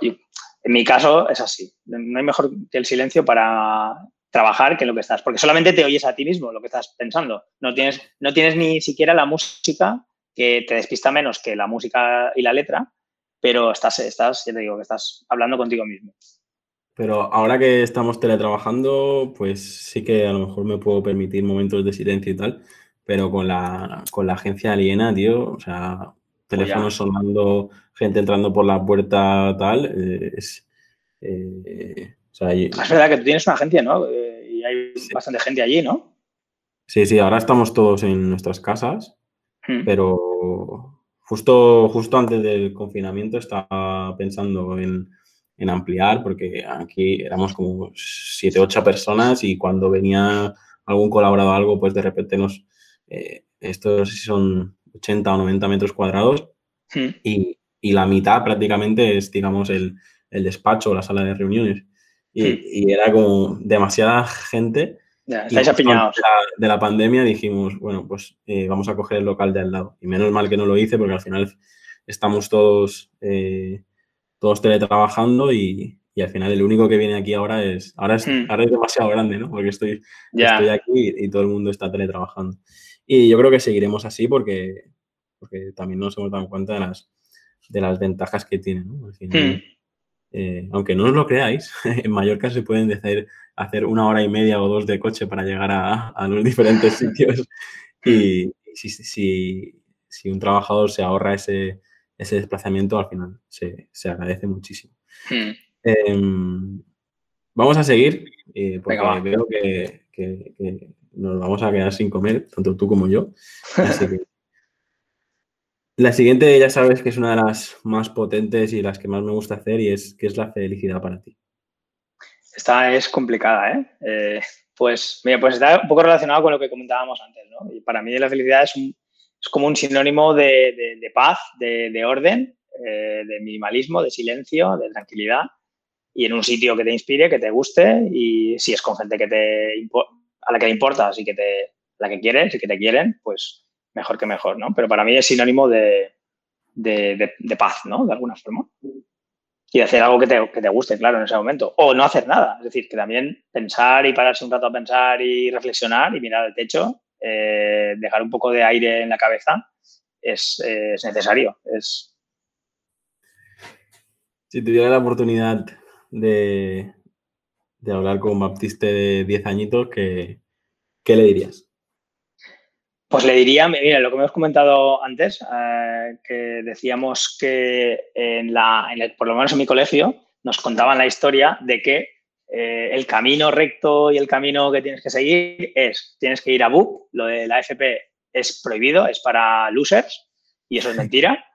en mi caso es así. No hay mejor que el silencio para trabajar que lo que estás, porque solamente te oyes a ti mismo lo que estás pensando. No tienes, no tienes ni siquiera la música que te despista menos que la música y la letra, pero estás, estás, ya te digo, que estás hablando contigo mismo. Pero ahora que estamos teletrabajando, pues sí que a lo mejor me puedo permitir momentos de silencio y tal, pero con la, con la agencia aliena, tío, o sea, teléfonos sonando, gente entrando por la puerta, tal, eh, es... Eh, es verdad que tú tienes una agencia, ¿no? Y hay bastante gente allí, ¿no? Sí, sí, ahora estamos todos en nuestras casas Hmm. Pero justo, justo antes del confinamiento estaba pensando en, en ampliar, porque aquí éramos como 7, 8 personas y cuando venía algún colaborador algo, pues de repente nos, eh, estos son 80 o 90 metros cuadrados hmm. y, y, la mitad prácticamente es, digamos, el, el despacho o la sala de reuniones. Y, hmm. y era como demasiada gente ya, estáis apiñados. De la, pandemia dijimos, bueno, pues eh, vamos a coger el local de al lado. Y menos mal que no lo hice porque al final estamos todos, eh, todos teletrabajando y, y, al final el único que viene aquí ahora es, ahora es, hmm. ahora es demasiado grande, ¿no? Porque estoy, estoy aquí y, todo el mundo está teletrabajando. Y yo creo que seguiremos así porque, porque también nos hemos dado cuenta de las, de las ventajas que tiene, ¿no? Al final, hmm. Eh, aunque no os lo creáis, en Mallorca se pueden decir, hacer una hora y media o dos de coche para llegar a, los diferentes sitios y si, un trabajador se ahorra ese, desplazamiento, al final se, agradece muchísimo. Hmm. Em, vamos a seguir, eh, porque veo que, nos vamos a quedar sin comer, tanto tú como yo. Así que la siguiente ya sabes que es una de las más potentes y las que más me gusta hacer y es ¿qué es la felicidad para ti? Esta es complicada, ¿eh? eh pues, mira, pues está un poco relacionado con lo que comentábamos antes, ¿no? Y para mí la felicidad es, es como un sinónimo de, paz, de, orden, eh, de minimalismo, de silencio, de tranquilidad y en un sitio que te inspire, que te guste y si es con gente que te a la que le importas y que te la que quieres y que te quieren, pues mejor que mejor, ¿no? Pero para mí es sinónimo de, paz, ¿no? De alguna forma. Y hacer algo que te, que te, guste, claro, en ese momento. O no hacer nada. Es decir, que también pensar y pararse un rato a pensar y reflexionar y mirar al techo, eh, dejar un poco de aire en la cabeza, es, necesario. Es... Si tuviera la oportunidad de, hablar con Baptiste de 10 añitos, ¿qué, ¿qué le dirías? Pues le diría, mira, lo que hemos comentado antes, eh, que decíamos que en la, por lo menos en mi colegio nos contaban la historia de que eh, el camino recto y el camino que tienes que seguir es, tienes que ir a BUP, lo de la FP es prohibido, es para losers y eso es mentira.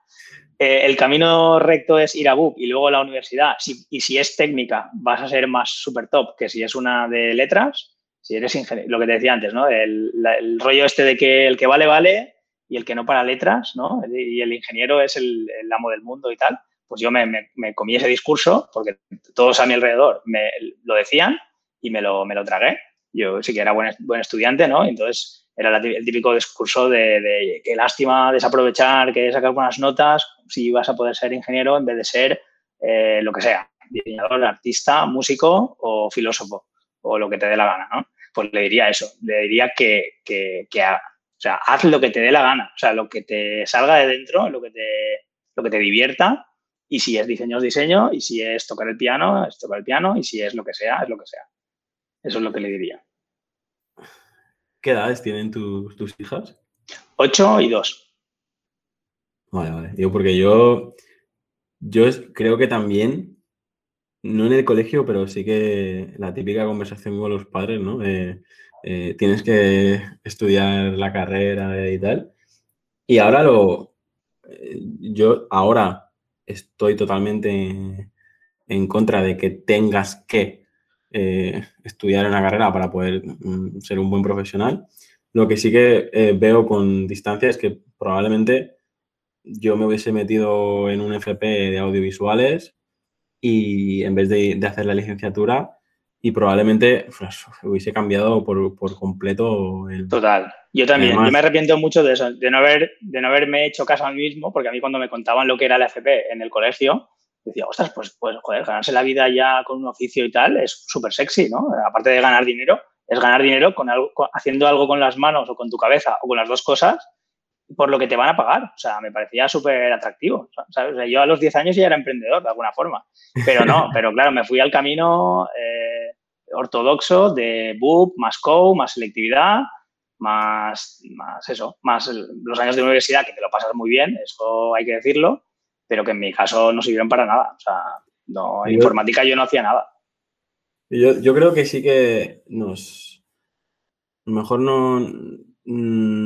Eh, el camino recto es ir a BUP y luego a la universidad y si es técnica vas a ser más super top que si es una de letras si eres ingeniero, lo que te decía antes, ¿no? El, rollo este de que el que vale, vale y el que no para letras, ¿no? Y el ingeniero es el, amo del mundo y tal. Pues yo me, comí ese discurso porque todos a mi alrededor me lo decían y me lo, me lo tragué. Yo sí que era buen, buen estudiante, ¿no? Entonces era el típico discurso de, de qué lástima desaprovechar, que sacar buenas notas si vas a poder ser ingeniero en vez de ser eh, lo que sea, diseñador, artista, músico o filósofo o lo que te dé la gana, ¿no? Pues le diría eso, le diría que, que, o sea, haz lo que te dé la gana, o sea, lo que te salga de dentro, lo que te, lo que te divierta, y si es diseño es diseño, y si es tocar el piano, es tocar el piano, y si es lo que sea, es lo que sea. Eso es lo que le diría. ¿Qué edades tienen tus, tus hijas? Ocho y dos. Vale, vale. Digo, porque yo, yo creo que también no en el colegio, pero sí que la típica conversación con los padres, ¿no? Eh, tienes que estudiar la carrera y tal. Y ahora lo. Eh, yo ahora estoy totalmente en contra de que tengas que eh, estudiar una carrera para poder mm, ser un buen profesional. Lo que sí que veo con distancia es que probablemente yo me hubiese metido en un FP de audiovisuales y en vez de, hacer la licenciatura y probablemente pues, hubiese cambiado por, por, completo el... Total. Yo también. yo me arrepiento mucho de eso, de no, haber, de no haberme hecho caso a mí mismo, porque a mí cuando me contaban lo que era la FP en el colegio, decía, ostras, pues, pues joder, ganarse la vida ya con un oficio y tal es súper sexy, ¿no? Aparte de ganar dinero, es ganar dinero con algo, haciendo algo con las manos o con tu cabeza o con las dos cosas por lo que te van a pagar. O sea, me parecía súper atractivo. yo a los 10 años ya era emprendedor de alguna forma. Pero no, pero claro, me fui al camino eh, ortodoxo de BUP, más CO, más selectividad, más, más eso, más los años de universidad que te lo pasas muy bien, eso hay que decirlo, pero que en mi caso no sirvieron para nada. O sea, no, en informática yo no hacía nada. Yo, yo creo que sí que nos. A lo mejor no Mm,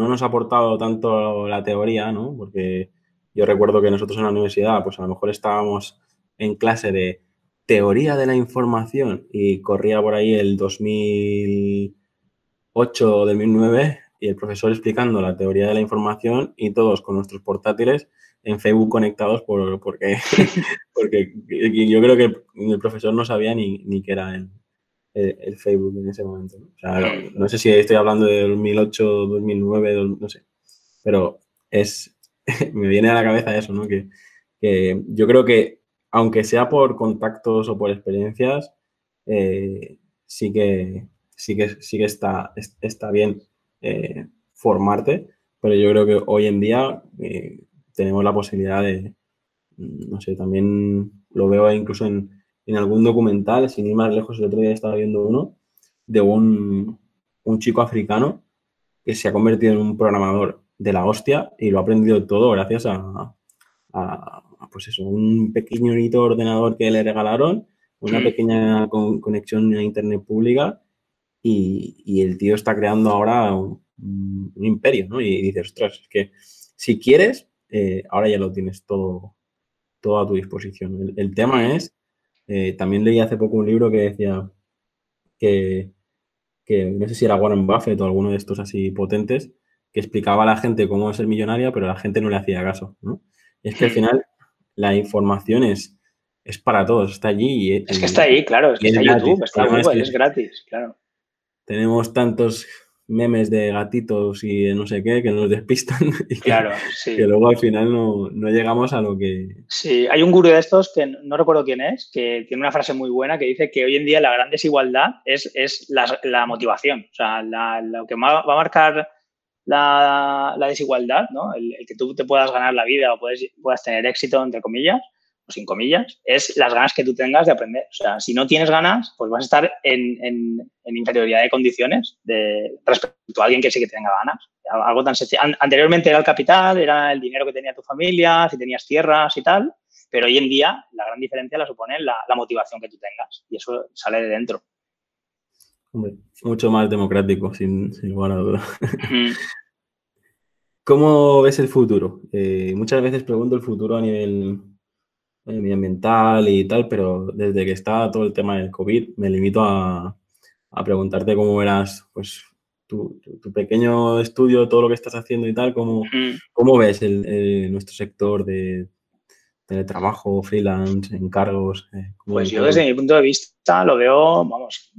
no nos ha aportado tanto la teoría, ¿no? Porque yo recuerdo que nosotros en la universidad, pues a lo mejor estábamos en clase de teoría de la información y corría por ahí el 2008 o 2009 y el profesor explicando la teoría de la información y todos con nuestros portátiles en Facebook conectados por, porque, porque yo creo que el profesor no sabía ni, ni qué era el, el, Facebook en ese momento. ¿no? O sea, no sé si estoy hablando de 2008, 2009, no sé, pero es, me viene a la cabeza eso, ¿no? Que, que yo creo que aunque sea por contactos o por experiencias, eh, sí que sí que sí que está, está bien eh, formarte, pero yo creo que hoy en día eh, tenemos la posibilidad de, no sé, también lo veo incluso en, en algún documental, sin ir más lejos, el otro día estaba viendo uno de un, un chico africano que se ha convertido en un programador de la hostia y lo ha aprendido todo gracias a, a pues eso, un pequeño ordenador que le regalaron, una pequeña conexión a internet pública y, y, el tío está creando ahora un, un, imperio, ¿no? Y dices, ostras, es que si quieres, eh, ahora ya lo tienes todo, todo a tu disposición. El, el tema es eh, también leí hace poco un libro que decía que, no sé si era Warren Buffett o alguno de estos así potentes, que explicaba a la gente cómo ser millonaria, pero la gente no le hacía caso. ¿no? es que al final la información es, es para todos, está allí. Y, es que está ahí, claro, es que está YouTube, está Google, es gratis, claro. Tenemos tantos memes de gatitos y no sé qué que nos despistan y que, claro, sí. que luego al final no, llegamos a lo que... Sí, hay un gurú de estos que no recuerdo quién es, que tiene una frase muy buena que dice que hoy en día la gran desigualdad es, es la, motivación, o sea, lo que va a marcar la, desigualdad, ¿no? El, que tú te puedas ganar la vida o puedes, puedas tener éxito, entre comillas, sin comillas, es las ganas que tú tengas de aprender. O sea, si no tienes ganas, pues vas a estar en, inferioridad de condiciones de, respecto a alguien que sí que tenga ganas. Algo tan sencillo. Anteriormente era el capital, era el dinero que tenía tu familia, si tenías tierras y tal, pero hoy en día la gran diferencia la supone la, motivación que tú tengas y eso sale de dentro. mucho más democrático, sin, lugar a duda. ¿Cómo ves el futuro? Eh, muchas veces pregunto el futuro a nivel medioambiental y tal, pero desde que está todo el tema del COVID me limito a, preguntarte cómo verás pues, tu, pequeño estudio, todo lo que estás haciendo y tal, cómo, cómo ves el, nuestro sector de trabajo freelance, encargos. Eh, pues yo desde mi punto de vista lo veo, vamos,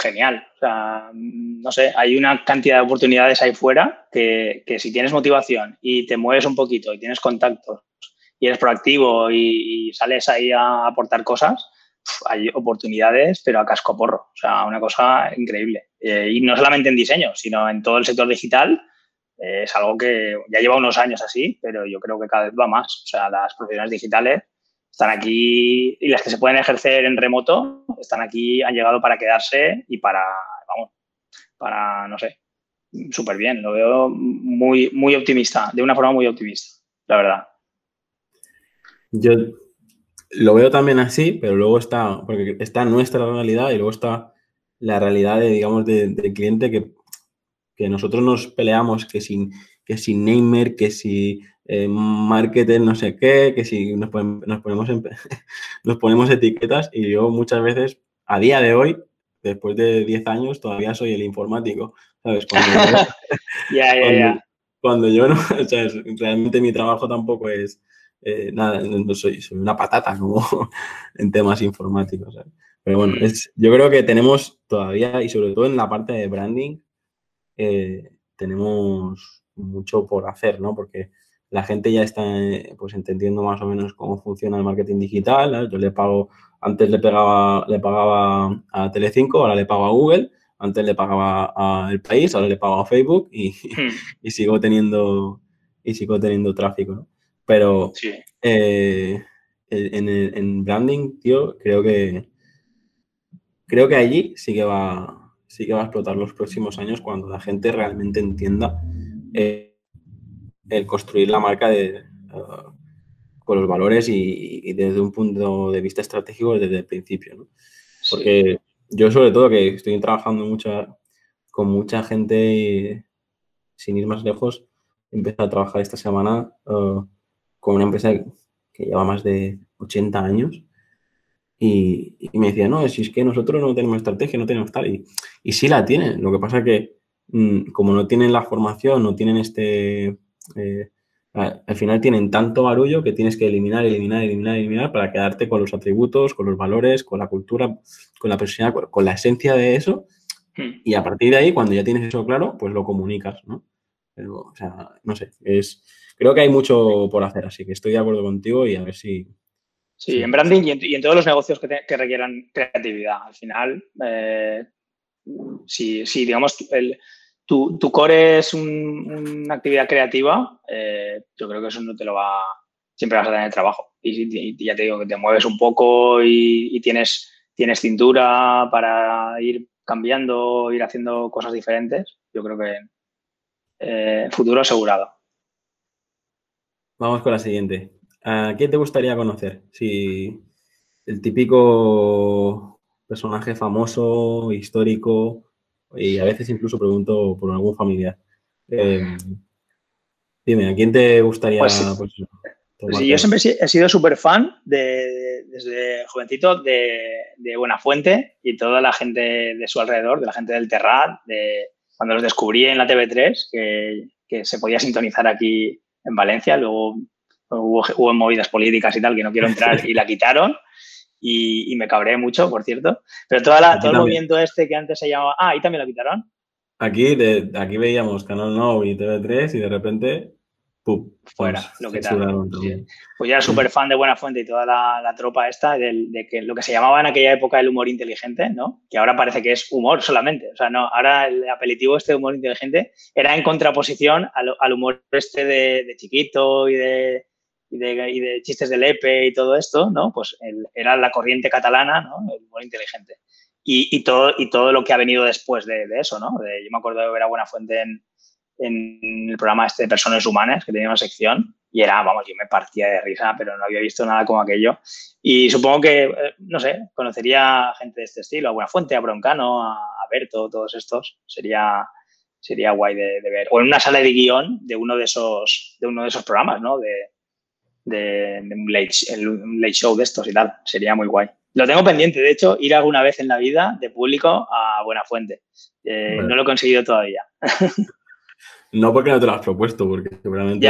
genial. O sea, no sé, hay una cantidad de oportunidades ahí fuera que, que si tienes motivación y te mueves un poquito y tienes contactos y eres proactivo y, sales ahí a aportar cosas, hay oportunidades, pero a casco porro. O sea, una cosa increíble. Eh, y no solamente en diseño, sino en todo el sector digital. Eh, es algo que ya lleva unos años así, pero yo creo que cada vez va más. O sea, las profesiones digitales están aquí y las que se pueden ejercer en remoto están aquí, han llegado para quedarse y para, vamos, para, no sé, súper bien. Lo veo muy, muy optimista, de una forma muy optimista, la verdad. Yo lo veo también así, pero luego está, porque está nuestra realidad y luego está la realidad de, digamos, del cliente que, nosotros nos peleamos que sin, que sin Neymar, que si eh, marketer no sé qué, que si nos, ponemos, nos ponemos etiquetas y yo muchas veces, a día de hoy, después de 10 años, todavía soy el informático, ¿sabes? Cuando, yo no, o sea, realmente mi trabajo tampoco es eh, nada, no soy, una patata como en temas informáticos. Pero bueno, mm. es, yo creo que tenemos todavía, y sobre todo en la parte de branding, eh, tenemos mucho por hacer, ¿no? Porque la gente ya está pues entendiendo más o menos cómo funciona el marketing digital. Yo le pago, antes le pagaba, le pagaba a Telecinco, ahora le pago a Google, antes le pagaba a El País, ahora le pago a Facebook y, hmm. y sigo teniendo y sigo teniendo tráfico. ¿no? Pero eh, en, branding, tío, creo que creo que allí sí que va sí que va a explotar los próximos años cuando la gente realmente entienda eh, el construir la marca de, uh, con los valores y, desde un punto de vista estratégico desde el principio. Porque yo sobre todo que estoy trabajando mucha, con mucha gente sin ir más lejos, empecé a trabajar esta semana uh, con una empresa que lleva más de 80 años, y, me decía, no, si es que nosotros no tenemos estrategia, no tenemos tal, y, y sí la tienen, lo que pasa que mm, como no tienen la formación, no tienen este... Eh, al final tienen tanto barullo que tienes que eliminar, eliminar, eliminar, eliminar para quedarte con los atributos, con los valores, con la cultura, con la personalidad, con la esencia de eso. Hmm. Y a partir de ahí, cuando ya tienes eso claro, pues lo comunicas, ¿no? Pero, o sea, no sé, es, creo que hay mucho por hacer, así que estoy de acuerdo contigo y a ver si... Sí, en branding y en, todos los negocios que, requieran creatividad. Al final, eh, si, si, digamos, el, tu, core es una actividad creativa, eh, yo creo que eso no te lo va, siempre vas a tener trabajo. Y, ya te digo que te mueves un poco y, tienes, tienes cintura para ir cambiando, ir haciendo cosas diferentes, yo creo que eh, futuro asegurado. Vamos con la siguiente. ¿A quién te gustaría conocer? Si el típico personaje famoso, histórico, y a veces incluso pregunto por algún familiar. Em, dime, ¿a quién te gustaría? Pues, pues, pues yo siempre he sido súper fan de, desde jovencito de, de Buenafuente y toda la gente de su alrededor, de la gente del Terrat, de cuando los descubrí en la TV3, que, que se podía sintonizar aquí en Valencia, luego hubo, hubo movidas políticas y tal que no quiero entrar y la quitaron y, me cabré mucho, por cierto. Pero toda todo el movimiento este que antes se llamaba... Ah, ahí también lo quitaron. Aquí, de, aquí veíamos Canal No y TV3 y de repente, Fuera, lo que tal. Pues ya era súper fan de Buena Fuente y toda la, tropa esta de, que lo que se llamaba en aquella época el humor inteligente, ¿no? Que ahora parece que es humor solamente. O sea, no, ahora el apelativo este de humor inteligente era en contraposición al, humor este de chiquito y de y de, chistes de Lepe y todo esto, ¿no? Pues era la corriente catalana, ¿no? El humor inteligente. Y, todo, y todo lo que ha venido después de, eso, ¿no? yo me acuerdo de ver a Buenafuente en, en el programa este de Personas Humanas, que tenía una sección, y era, vamos, yo me partía de risa, pero no había visto nada como aquello. Y supongo que, eh, no sé, conocería gente de este estilo, a Buenafuente, a Broncano, a, Berto, todos estos. Sería, sería guay de, de, ver. O en una sala de guion de uno de esos, de uno de esos programas, ¿no? De, de, un, late, show de estos y tal. Sería muy guay. Lo tengo pendiente, de hecho, ir alguna vez en la vida de público a Buena Fuente. Eh, no lo he conseguido todavía. no porque no te lo has propuesto, porque seguramente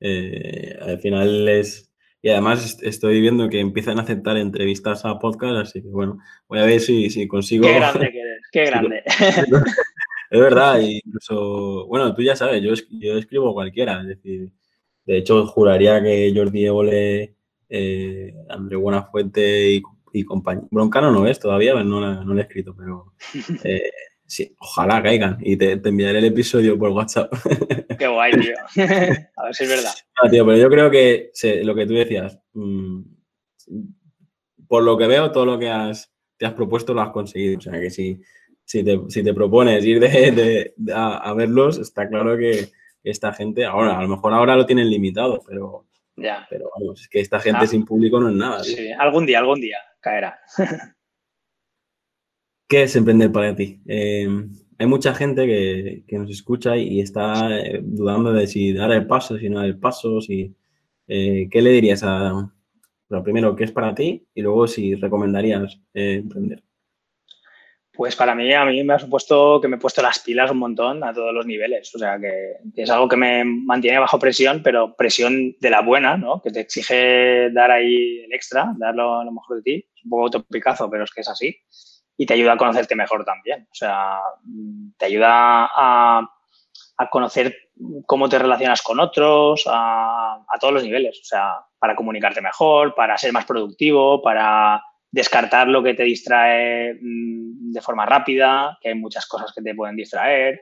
eh, al final es... Y además estoy viendo que empiezan a aceptar entrevistas a podcast, así que bueno, voy a ver si, si consigo... Qué grande que eres, qué grande. es verdad, incluso, bueno, tú ya sabes, yo, yo escribo cualquiera, es decir, de hecho, juraría que Jordi Évole, eh, André Buenafuente y, y compañía. Broncano no es todavía, no, no lo he escrito, pero eh, sí, ojalá caigan y te, enviaré el episodio por WhatsApp. Qué guay, tío. A ver si es verdad. tío, pero yo creo que lo que tú decías, mm, por lo que veo, todo lo que has, te has propuesto lo has conseguido. O sea, que si, si, te, propones ir de, a verlos, está claro que esta gente, ahora, a lo mejor ahora lo tienen limitado, pero, ya. pero vamos, es que esta gente ah. sin público no es nada. Sí, algún día, algún día caerá. ¿Qué es emprender para ti? Eh, hay mucha gente que, nos escucha y está eh, dudando de si dar el paso, si no dar el paso, eh, ¿qué le dirías a, lo primero, qué es para ti y luego si recomendarías emprender? Pues para mí, a mí me ha supuesto que me he puesto las pilas un montón a todos los niveles. O sea, que, es algo que me mantiene bajo presión, pero presión de la buena, ¿no? Que te exige dar ahí el extra, dar lo, mejor de ti. Es un poco topicazo, pero es que es así. Y te ayuda a conocerte mejor también. O sea, te ayuda a, conocer cómo te relacionas con otros a, a todos los niveles. O sea, para comunicarte mejor, para ser más productivo, para descartar lo que te distrae mm, de forma rápida, que hay muchas cosas que te pueden distraer,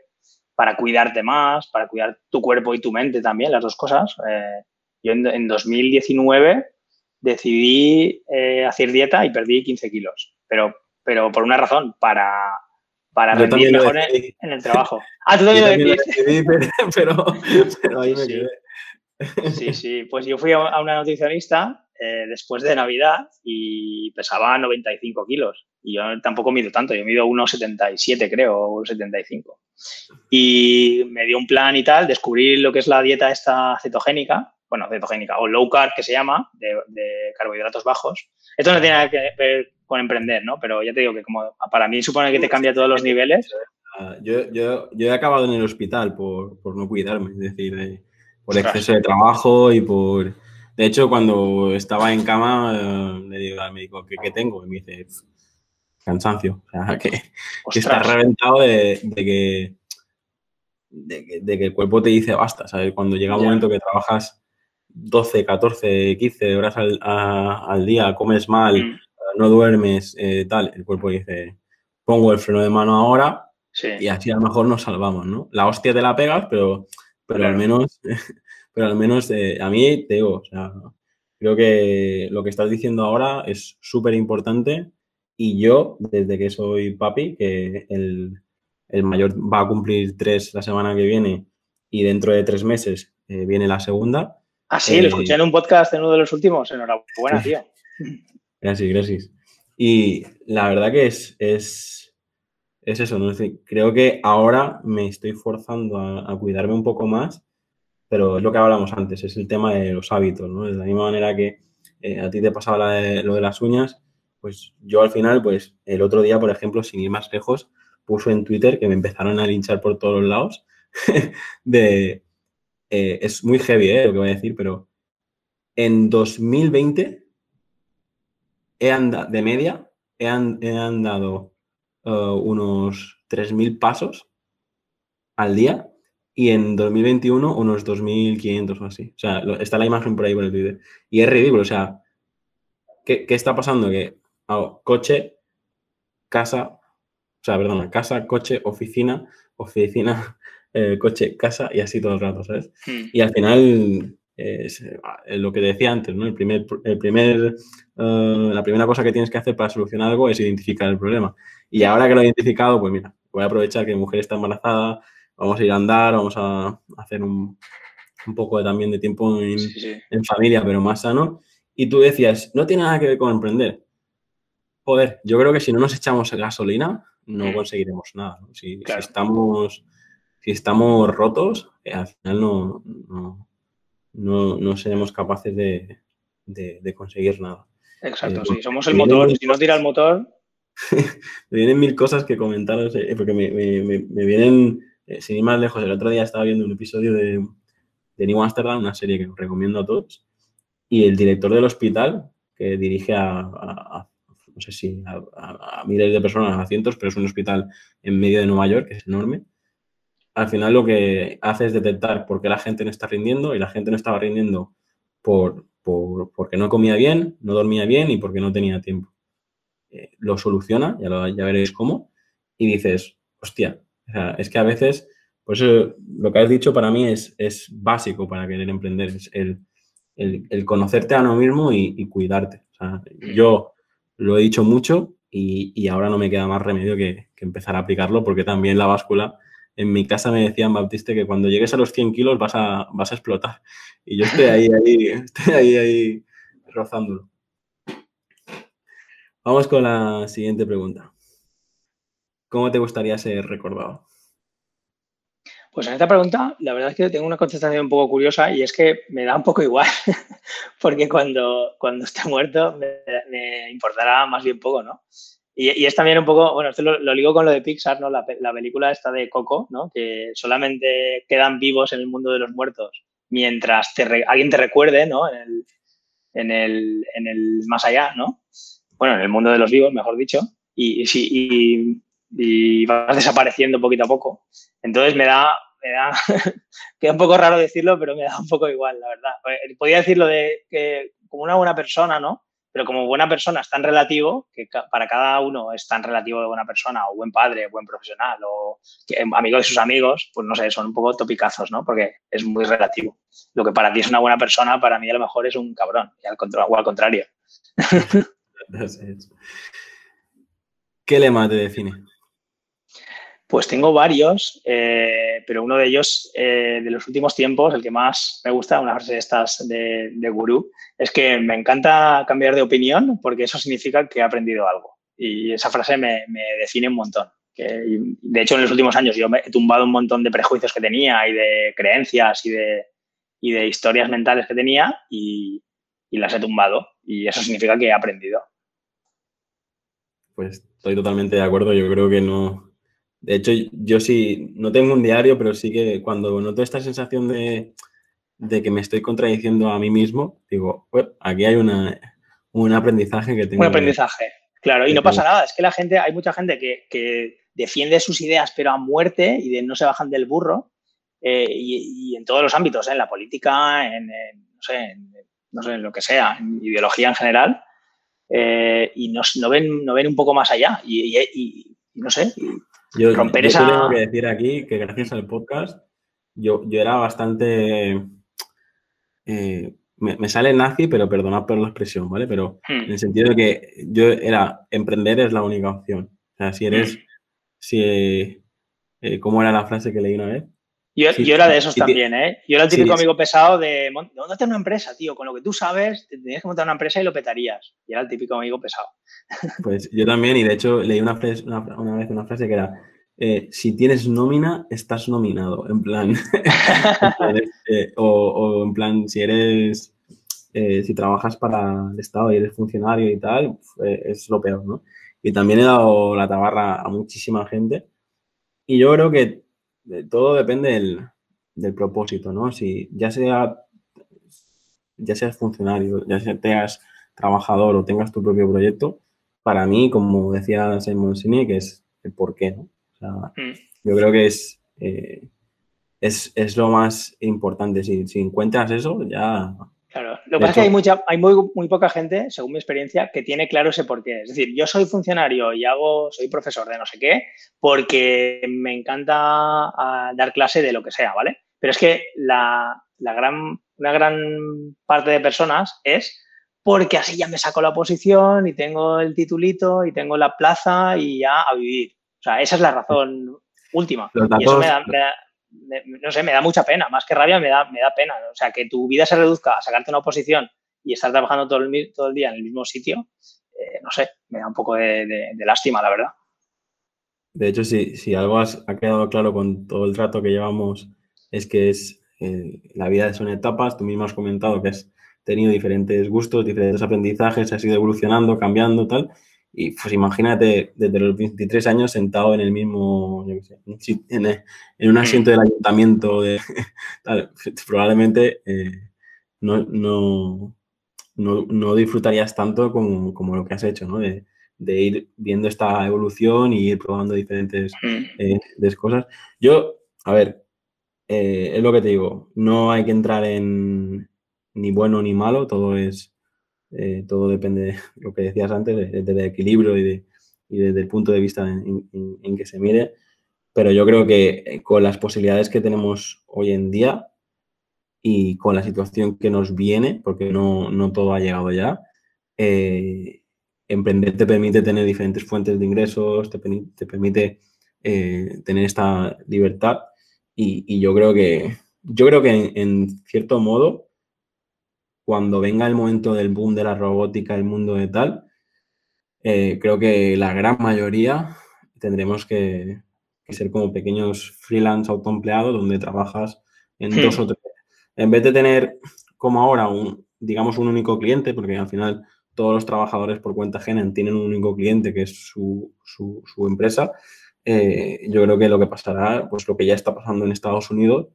para cuidarte más, para cuidar tu cuerpo y tu mente también, las dos cosas. Eh, yo en, 2019 decidí eh, hacer dieta y perdí 15 kilos, pero, pero por una razón, para, para rendir mejor en, el trabajo. Ah, tú también lo decidí, pero, pero, ahí me quedé. Sí, sí, pues yo fui a una nutricionista eh, después de Navidad y pesaba 95 kilos. Y yo tampoco mido tanto, yo mido 1,77 creo, o 75. Y me dio un plan y tal, descubrí lo que es la dieta esta cetogénica, bueno, cetogénica, o low carb, que se llama, de, carbohidratos bajos. Esto no tiene nada que ver con emprender, ¿no? Pero ya te digo que como para mí supone que te cambia todos los niveles. Yo, yo, yo he acabado en el hospital por, por no cuidarme, es decir, por exceso de trabajo y por... De hecho, cuando estaba en cama, eh, le digo al médico, ¿qué, ¿qué, tengo? Y me dice, cansancio. O sea, que, que está reventado de, de que de, que el cuerpo te dice basta, ¿sabes? Cuando llega un momento que trabajas 12, 14, 15 horas al, día, comes mal, mm. No duermes, eh, tal, el cuerpo dice, pongo el freno de mano ahora y así a lo mejor nos salvamos, ¿no? La hostia te la pegas, pero, pero al menos, pero al menos eh, a mí te digo, o sea, creo que lo que estás diciendo ahora es súper importante y yo, desde que soy papi, que el el mayor va a cumplir tres la semana que viene y dentro de tres meses eh, viene la segunda. Ah, sí, lo escuché en un podcast en uno de los últimos. Enhorabuena, tío. Gracias, gracias. Y la verdad que es, es, es eso, ¿no? creo que ahora me estoy forzando a, cuidarme un poco más, pero es lo que hablábamos antes, es el tema de los hábitos, ¿no? De la misma manera que eh, a ti te pasaba lo de las uñas, pues yo al final, pues el otro día, por ejemplo, sin ir más lejos, puso en Twitter que me empezaron a linchar por todos los lados. de, eh, es muy heavy eh, lo que voy a decir, pero en 2020 he andado, de media, he, andado uh, unos 3.000 pasos al día y en 2021 unos 2.500 o así. O sea, está la imagen por ahí por el Twitter. Y es ridículo, o sea, ¿qué, está pasando? Que coche, casa, o sea, perdona, casa, coche, oficina, oficina, eh, coche, casa y así todo el rato, ¿sabes? Hmm. Y al final, es eh, lo que decía antes, ¿no? El primer, el primer, eh, la primera cosa que tienes que hacer para solucionar algo es identificar el problema. Y ahora que lo he identificado, pues mira, voy a aprovechar que mi mujer está embarazada, vamos a ir a andar, vamos a hacer un, un poco también de tiempo en, en, familia, pero más sano. Y tú decías, no tiene nada que ver con emprender. Joder, yo creo que si no nos echamos gasolina, no mm. conseguiremos nada. Si, estamos, si estamos rotos, eh, al final no, no, seremos capaces de, conseguir nada. Exacto, eh, si somos el motor, si no tira el motor. me vienen mil cosas que comentaros, eh, porque me, vienen, sin ir más lejos, el otro día estaba viendo un episodio de, de New Amsterdam, una serie que os recomiendo a todos, y el director del hospital, que dirige a no sé si a, miles de personas, a cientos, pero es un hospital en medio de Nueva York, que es enorme. Al final lo que hace es detectar por qué la gente no está rindiendo y la gente no estaba rindiendo por, porque no comía bien, no dormía bien y porque no tenía tiempo. Eh, lo soluciona, ya, lo, ya veréis cómo, y dices, hostia, es que a veces, pues lo que has dicho para mí es, es básico para querer emprender, es el, el, conocerte a uno mismo y, cuidarte. yo lo he dicho mucho y, ahora no me queda más remedio que, empezar a aplicarlo porque también la báscula, en mi casa me decían, Baptiste, que cuando llegues a los 100 kilos vas a, vas a explotar. Y yo estoy ahí, ahí, estoy ahí, ahí rozándolo. Vamos con la siguiente pregunta. ¿Cómo te gustaría ser recordado? Pues en esta pregunta, la verdad es que tengo una contestación un poco curiosa y es que me da un poco igual, porque cuando, cuando esté muerto me, importará más bien poco, ¿no? Y, es también un poco, bueno, esto lo, lo ligo con lo de Pixar, ¿no? La, película esta de Coco, ¿no? Que solamente quedan vivos en el mundo de los muertos mientras alguien te recuerde, ¿no? En el, en, el, en el más allá, ¿no? Bueno, en el mundo de los vivos, mejor dicho. Y, y, y vas desapareciendo poquito a poco. Entonces me da, me da, queda un poco raro decirlo, pero me da un poco igual, la verdad. Eh, podría decirlo de que como una buena persona, ¿no? Pero como buena persona es tan relativo, que para cada uno es tan relativo de buena persona, o buen padre, buen profesional, o amigo de sus amigos, pues no sé, son un poco topicazos, ¿no? Porque es muy relativo. Lo que para ti es una buena persona, para mí a lo mejor es un cabrón, y al o al contrario. ¿Qué lema te define? Pues tengo varios, eh, pero uno de ellos eh, de los últimos tiempos, el que más me gusta, una frase de estas de, de gurú, es que me encanta cambiar de opinión porque eso significa que he aprendido algo. Y esa frase me, define un montón. de hecho, en los últimos años yo me he tumbado un montón de prejuicios que tenía y de creencias y de, y de historias mentales que tenía y, y las he tumbado. Y eso significa que he aprendido. Pues estoy totalmente de acuerdo. Yo creo que no. De hecho, yo sí, no tengo un diario, pero sí que cuando noto esta sensación de, que me estoy contradiciendo a mí mismo, digo, aquí hay una, un aprendizaje que tengo. Un aprendizaje, claro, y no pasa nada. Es que la gente, hay mucha gente que, defiende sus ideas, pero a muerte y de, no se bajan del burro. Eh, y, en todos los ámbitos, ¿eh? en la política, en, no, sé, en, no sé, en lo que sea, en ideología en general. Eh, y no, ven, no ven un poco más allá. Y, no sé, yo, romper esa... tengo que decir aquí que gracias al podcast yo, yo era bastante... Eh, me, sale nazi, pero perdonad por la expresión, ¿vale? Pero hmm. en el sentido de que yo era, emprender es la única opción. O sea, si eres, hmm. si, eh, ¿cómo era la frase que leí una vez? Yo, era de esos también, ¿eh? Yo era el típico amigo pesado de, montate una empresa, tío, con lo que tú sabes, tenías que montar una empresa y lo petarías. Y era el típico amigo pesado. Pues yo también, y de hecho leí una, una, vez una frase que era, eh, si tienes nómina, estás nominado, en plan, eh, o, en plan, si eres, eh, si trabajas para el Estado y eres funcionario y tal, es lo peor, ¿no? Y también he dado la tabarra a muchísima gente. Y yo creo que todo depende del, propósito, ¿no? Si ya sea ya seas funcionario, ya seas trabajador o tengas tu propio proyecto, para mí, como decía Simon Sinek, es el por qué, ¿no? O sea, mm. yo creo que es, eh, es, es, lo más importante. Si, si encuentras eso, ya Claro, lo que pasa es que hay, mucha, hay muy, muy poca gente, según mi experiencia, que tiene claro ese porqué. Es decir, yo soy funcionario y hago, soy profesor de no sé qué, porque me encanta ah, dar clase de lo que sea, ¿vale? Pero es que la, gran, una gran parte de personas es porque así ya me saco la posición y tengo el titulito y tengo la plaza y ya a vivir. O sea, esa es la razón última. y eso me da, no sé, me da mucha pena, más que rabia me da, me da pena. O sea, que tu vida se reduzca a sacarte una oposición y estar trabajando todo el, todo el día en el mismo sitio, eh, no sé, me da un poco de, lástima, la verdad. De hecho, si, algo ha quedado claro con todo el trato que llevamos, es que es eh, la vida son etapas, tú mismo has comentado que has tenido diferentes gustos, diferentes aprendizajes, has ido evolucionando, cambiando, tal, y pues imagínate desde los 23 años sentado en el mismo, en, un mm. asiento del ayuntamiento, de, probablemente eh, no, no, no, disfrutarías tanto como, lo que has hecho, ¿no? De, ir viendo esta evolución y ir probando diferentes mm. eh, cosas. Yo, a ver, eh, es lo que te digo, no hay que entrar en ni bueno ni malo, todo es eh, todo depende de lo que decías antes, del equilibrio y, desde el punto de vista en, que se mire. Pero yo creo que eh, con las posibilidades que tenemos hoy en día y con la situación que nos viene, porque no, todo ha llegado ya, eh, emprender te permite tener diferentes fuentes de ingresos, te, permite tener esta libertad y, yo creo que yo creo que en cierto modo cuando venga el momento del boom de la robótica, el mundo de tal, eh, creo que la gran mayoría tendremos que, ser como pequeños freelance autoempleados donde trabajas en hmm. dos o tres. En vez de tener como ahora un, digamos, un único cliente, porque al final todos los trabajadores por cuenta ajena tienen un único cliente que es su, empresa, eh, yo creo que lo que pasará, pues lo que ya está pasando en Estados Unidos,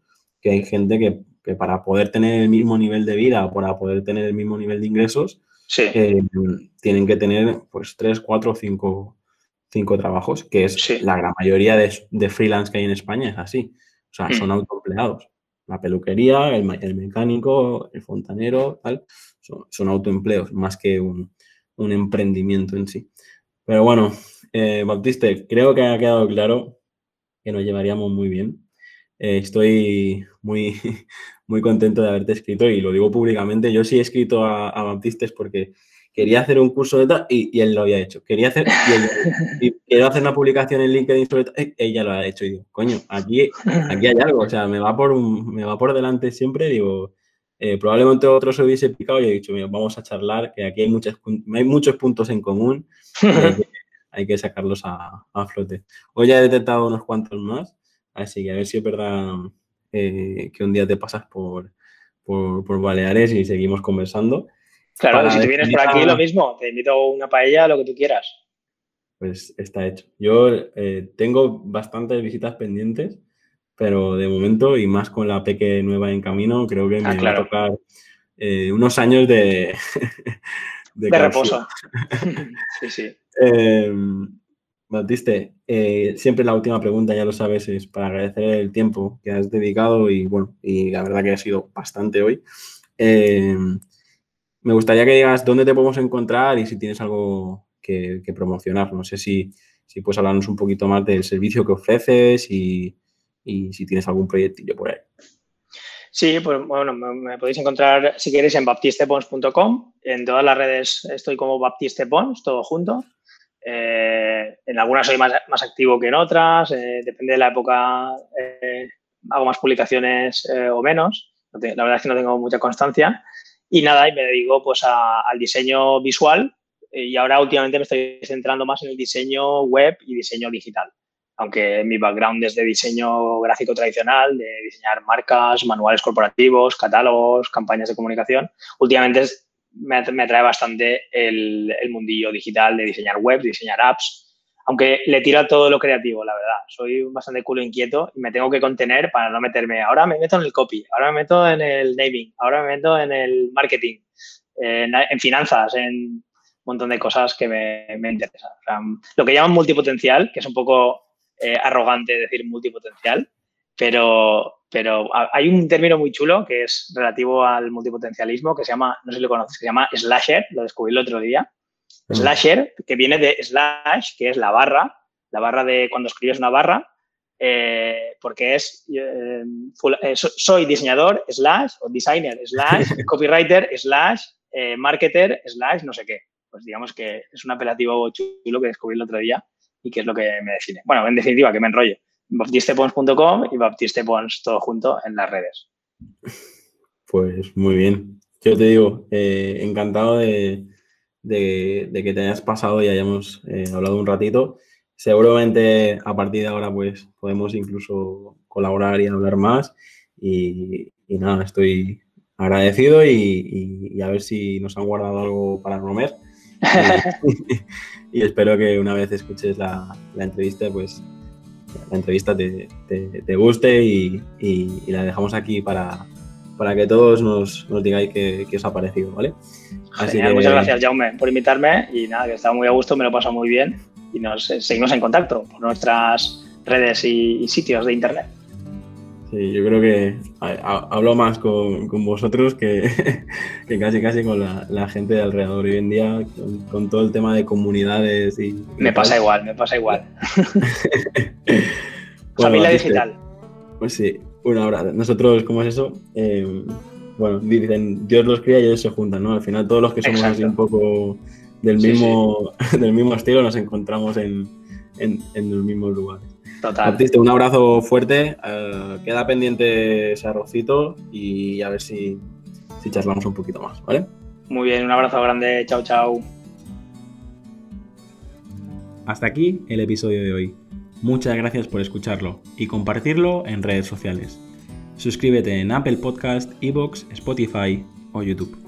que hay gente que que para poder tener el mismo nivel de vida o para poder tener el mismo nivel de ingresos, eh, tienen que tener pues tres, cuatro, cinco, cinco trabajos, que es la gran mayoría de, freelance que hay en España es así. O sea, son mm. autoempleados. La peluquería, el, mecánico, el fontanero, tal, son, autoempleos más que un, emprendimiento en sí. Pero bueno, eh, Baptiste, creo que ha quedado claro que nos llevaríamos muy bien. Eh, estoy muy, muy contento de haberte escrito y lo digo públicamente. Yo sí he escrito a, a Baptistes porque quería hacer un curso de tal y, él lo había hecho. Quería hacer, y, quiero hacer una publicación en LinkedIn sobre tal, ella lo ha hecho. Y digo, coño, aquí, aquí hay algo. O sea, me va por, me va por delante siempre. Digo, eh, probablemente otro se hubiese picado y he dicho, mira, vamos a charlar, que aquí hay, muchas, hay muchos puntos en común. hay, que, sacarlos a, a flote. Hoy ya he detectado unos cuantos más. Así que a ver si es verdad eh, que un día te pasas por, por, Baleares y seguimos conversando. Claro, si tú vienes por aquí, lo mismo, te invito a una paella, lo que tú quieras. Pues está hecho. Yo eh, tengo bastantes visitas pendientes, pero de momento, y más con la peque nueva en camino, creo que ah, me va a tocar eh, unos años de, de, reposo. sí, sí. Em, Batiste, eh, siempre la última pregunta, ya lo sabes, es para agradecer el tiempo que has dedicado y bueno, y la verdad que ha sido bastante hoy. Em, me gustaría que digas dónde te podemos encontrar y si tienes algo que, promocionar. No sé si, si, puedes hablarnos un poquito más del servicio que ofreces y, y si tienes algún proyectillo por ahí. Sí, pues bueno, me, podéis encontrar si queréis en baptistepons.com. En todas las redes estoy como baptistepons, todo junto. Eh, en algunas soy más, activo que en otras, eh, depende de la época, eh, hago más publicaciones o menos. la verdad es que no tengo mucha constancia. Y nada, y me dedico pues al diseño visual y ahora últimamente me estoy centrando más en el diseño web y diseño digital aunque mi background es de diseño gráfico tradicional, de diseñar marcas, manuales corporativos, catálogos, campañas de comunicación, últimamente me, atrae bastante el, mundillo digital de diseñar web, diseñar apps, aunque le tiro a todo lo creativo, la verdad. Soy bastante culo inquieto y me tengo que contener para no meterme. Ahora me meto en el copy, ahora me meto en el naming, ahora me meto en el marketing, en, finanzas, en un montón de cosas que me, me interesan. lo que llaman multipotencial, que es un poco eh, arrogante decir multipotencial, pero, pero hay un término muy chulo que es relativo al multipotencialismo que se llama, no sé si lo conoces, se llama slasher, lo descubrí el otro día. Slasher, que viene de slash, que es la barra, la barra de cuando escribes una barra, eh, porque es eh, soy diseñador slash o designer slash copywriter slash marketer slash no sé qué. Pues digamos que es un apelativo chulo que descubrí el otro día y qué es lo que me define. Bueno, en definitiva, que me enrollo. baptistepons.com y baptistepons todo junto en las redes. Pues muy bien. Yo te digo, eh, encantado de, que te hayas pasado y hayamos eh, hablado un ratito. Seguramente a partir de ahora pues podemos incluso colaborar y hablar más. Y, nada, estoy agradecido y, a ver si nos han guardado algo para comer. y espero que una vez escuches la, entrevista, pues la entrevista te, guste y, la dejamos aquí para, para que todos nos, digáis qué, os ha parecido, ¿vale? Muchas gracias, Jaume, por invitarme y nada, que estaba muy a gusto, me lo paso muy bien y nos eh, seguimos en contacto por nuestras redes y sitios de internet. Sí, yo creo que hablo más con, vosotros que, casi casi con la, gente de alrededor. Hoy en día, con, todo el tema de comunidades y... Me pasa igual, me pasa igual. Familia digital. Pues sí, una hora. Nosotros, ¿cómo es eso? Eh, bueno, dicen, Dios los cría y ellos se juntan, ¿no? Al final todos los que somos así un poco del mismo, del mismo estilo nos encontramos en, en, en los mismos lugares. Total. un abrazo fuerte. Eh, queda pendiente ese arrocito y a ver si, si charlamos un poquito más, ¿vale? Muy bien, un abrazo grande. Chao, chao. Hasta aquí el episodio de hoy. Muchas gracias por escucharlo y compartirlo en redes sociales. Suscríbete en Apple Podcast, Evox, Spotify o YouTube.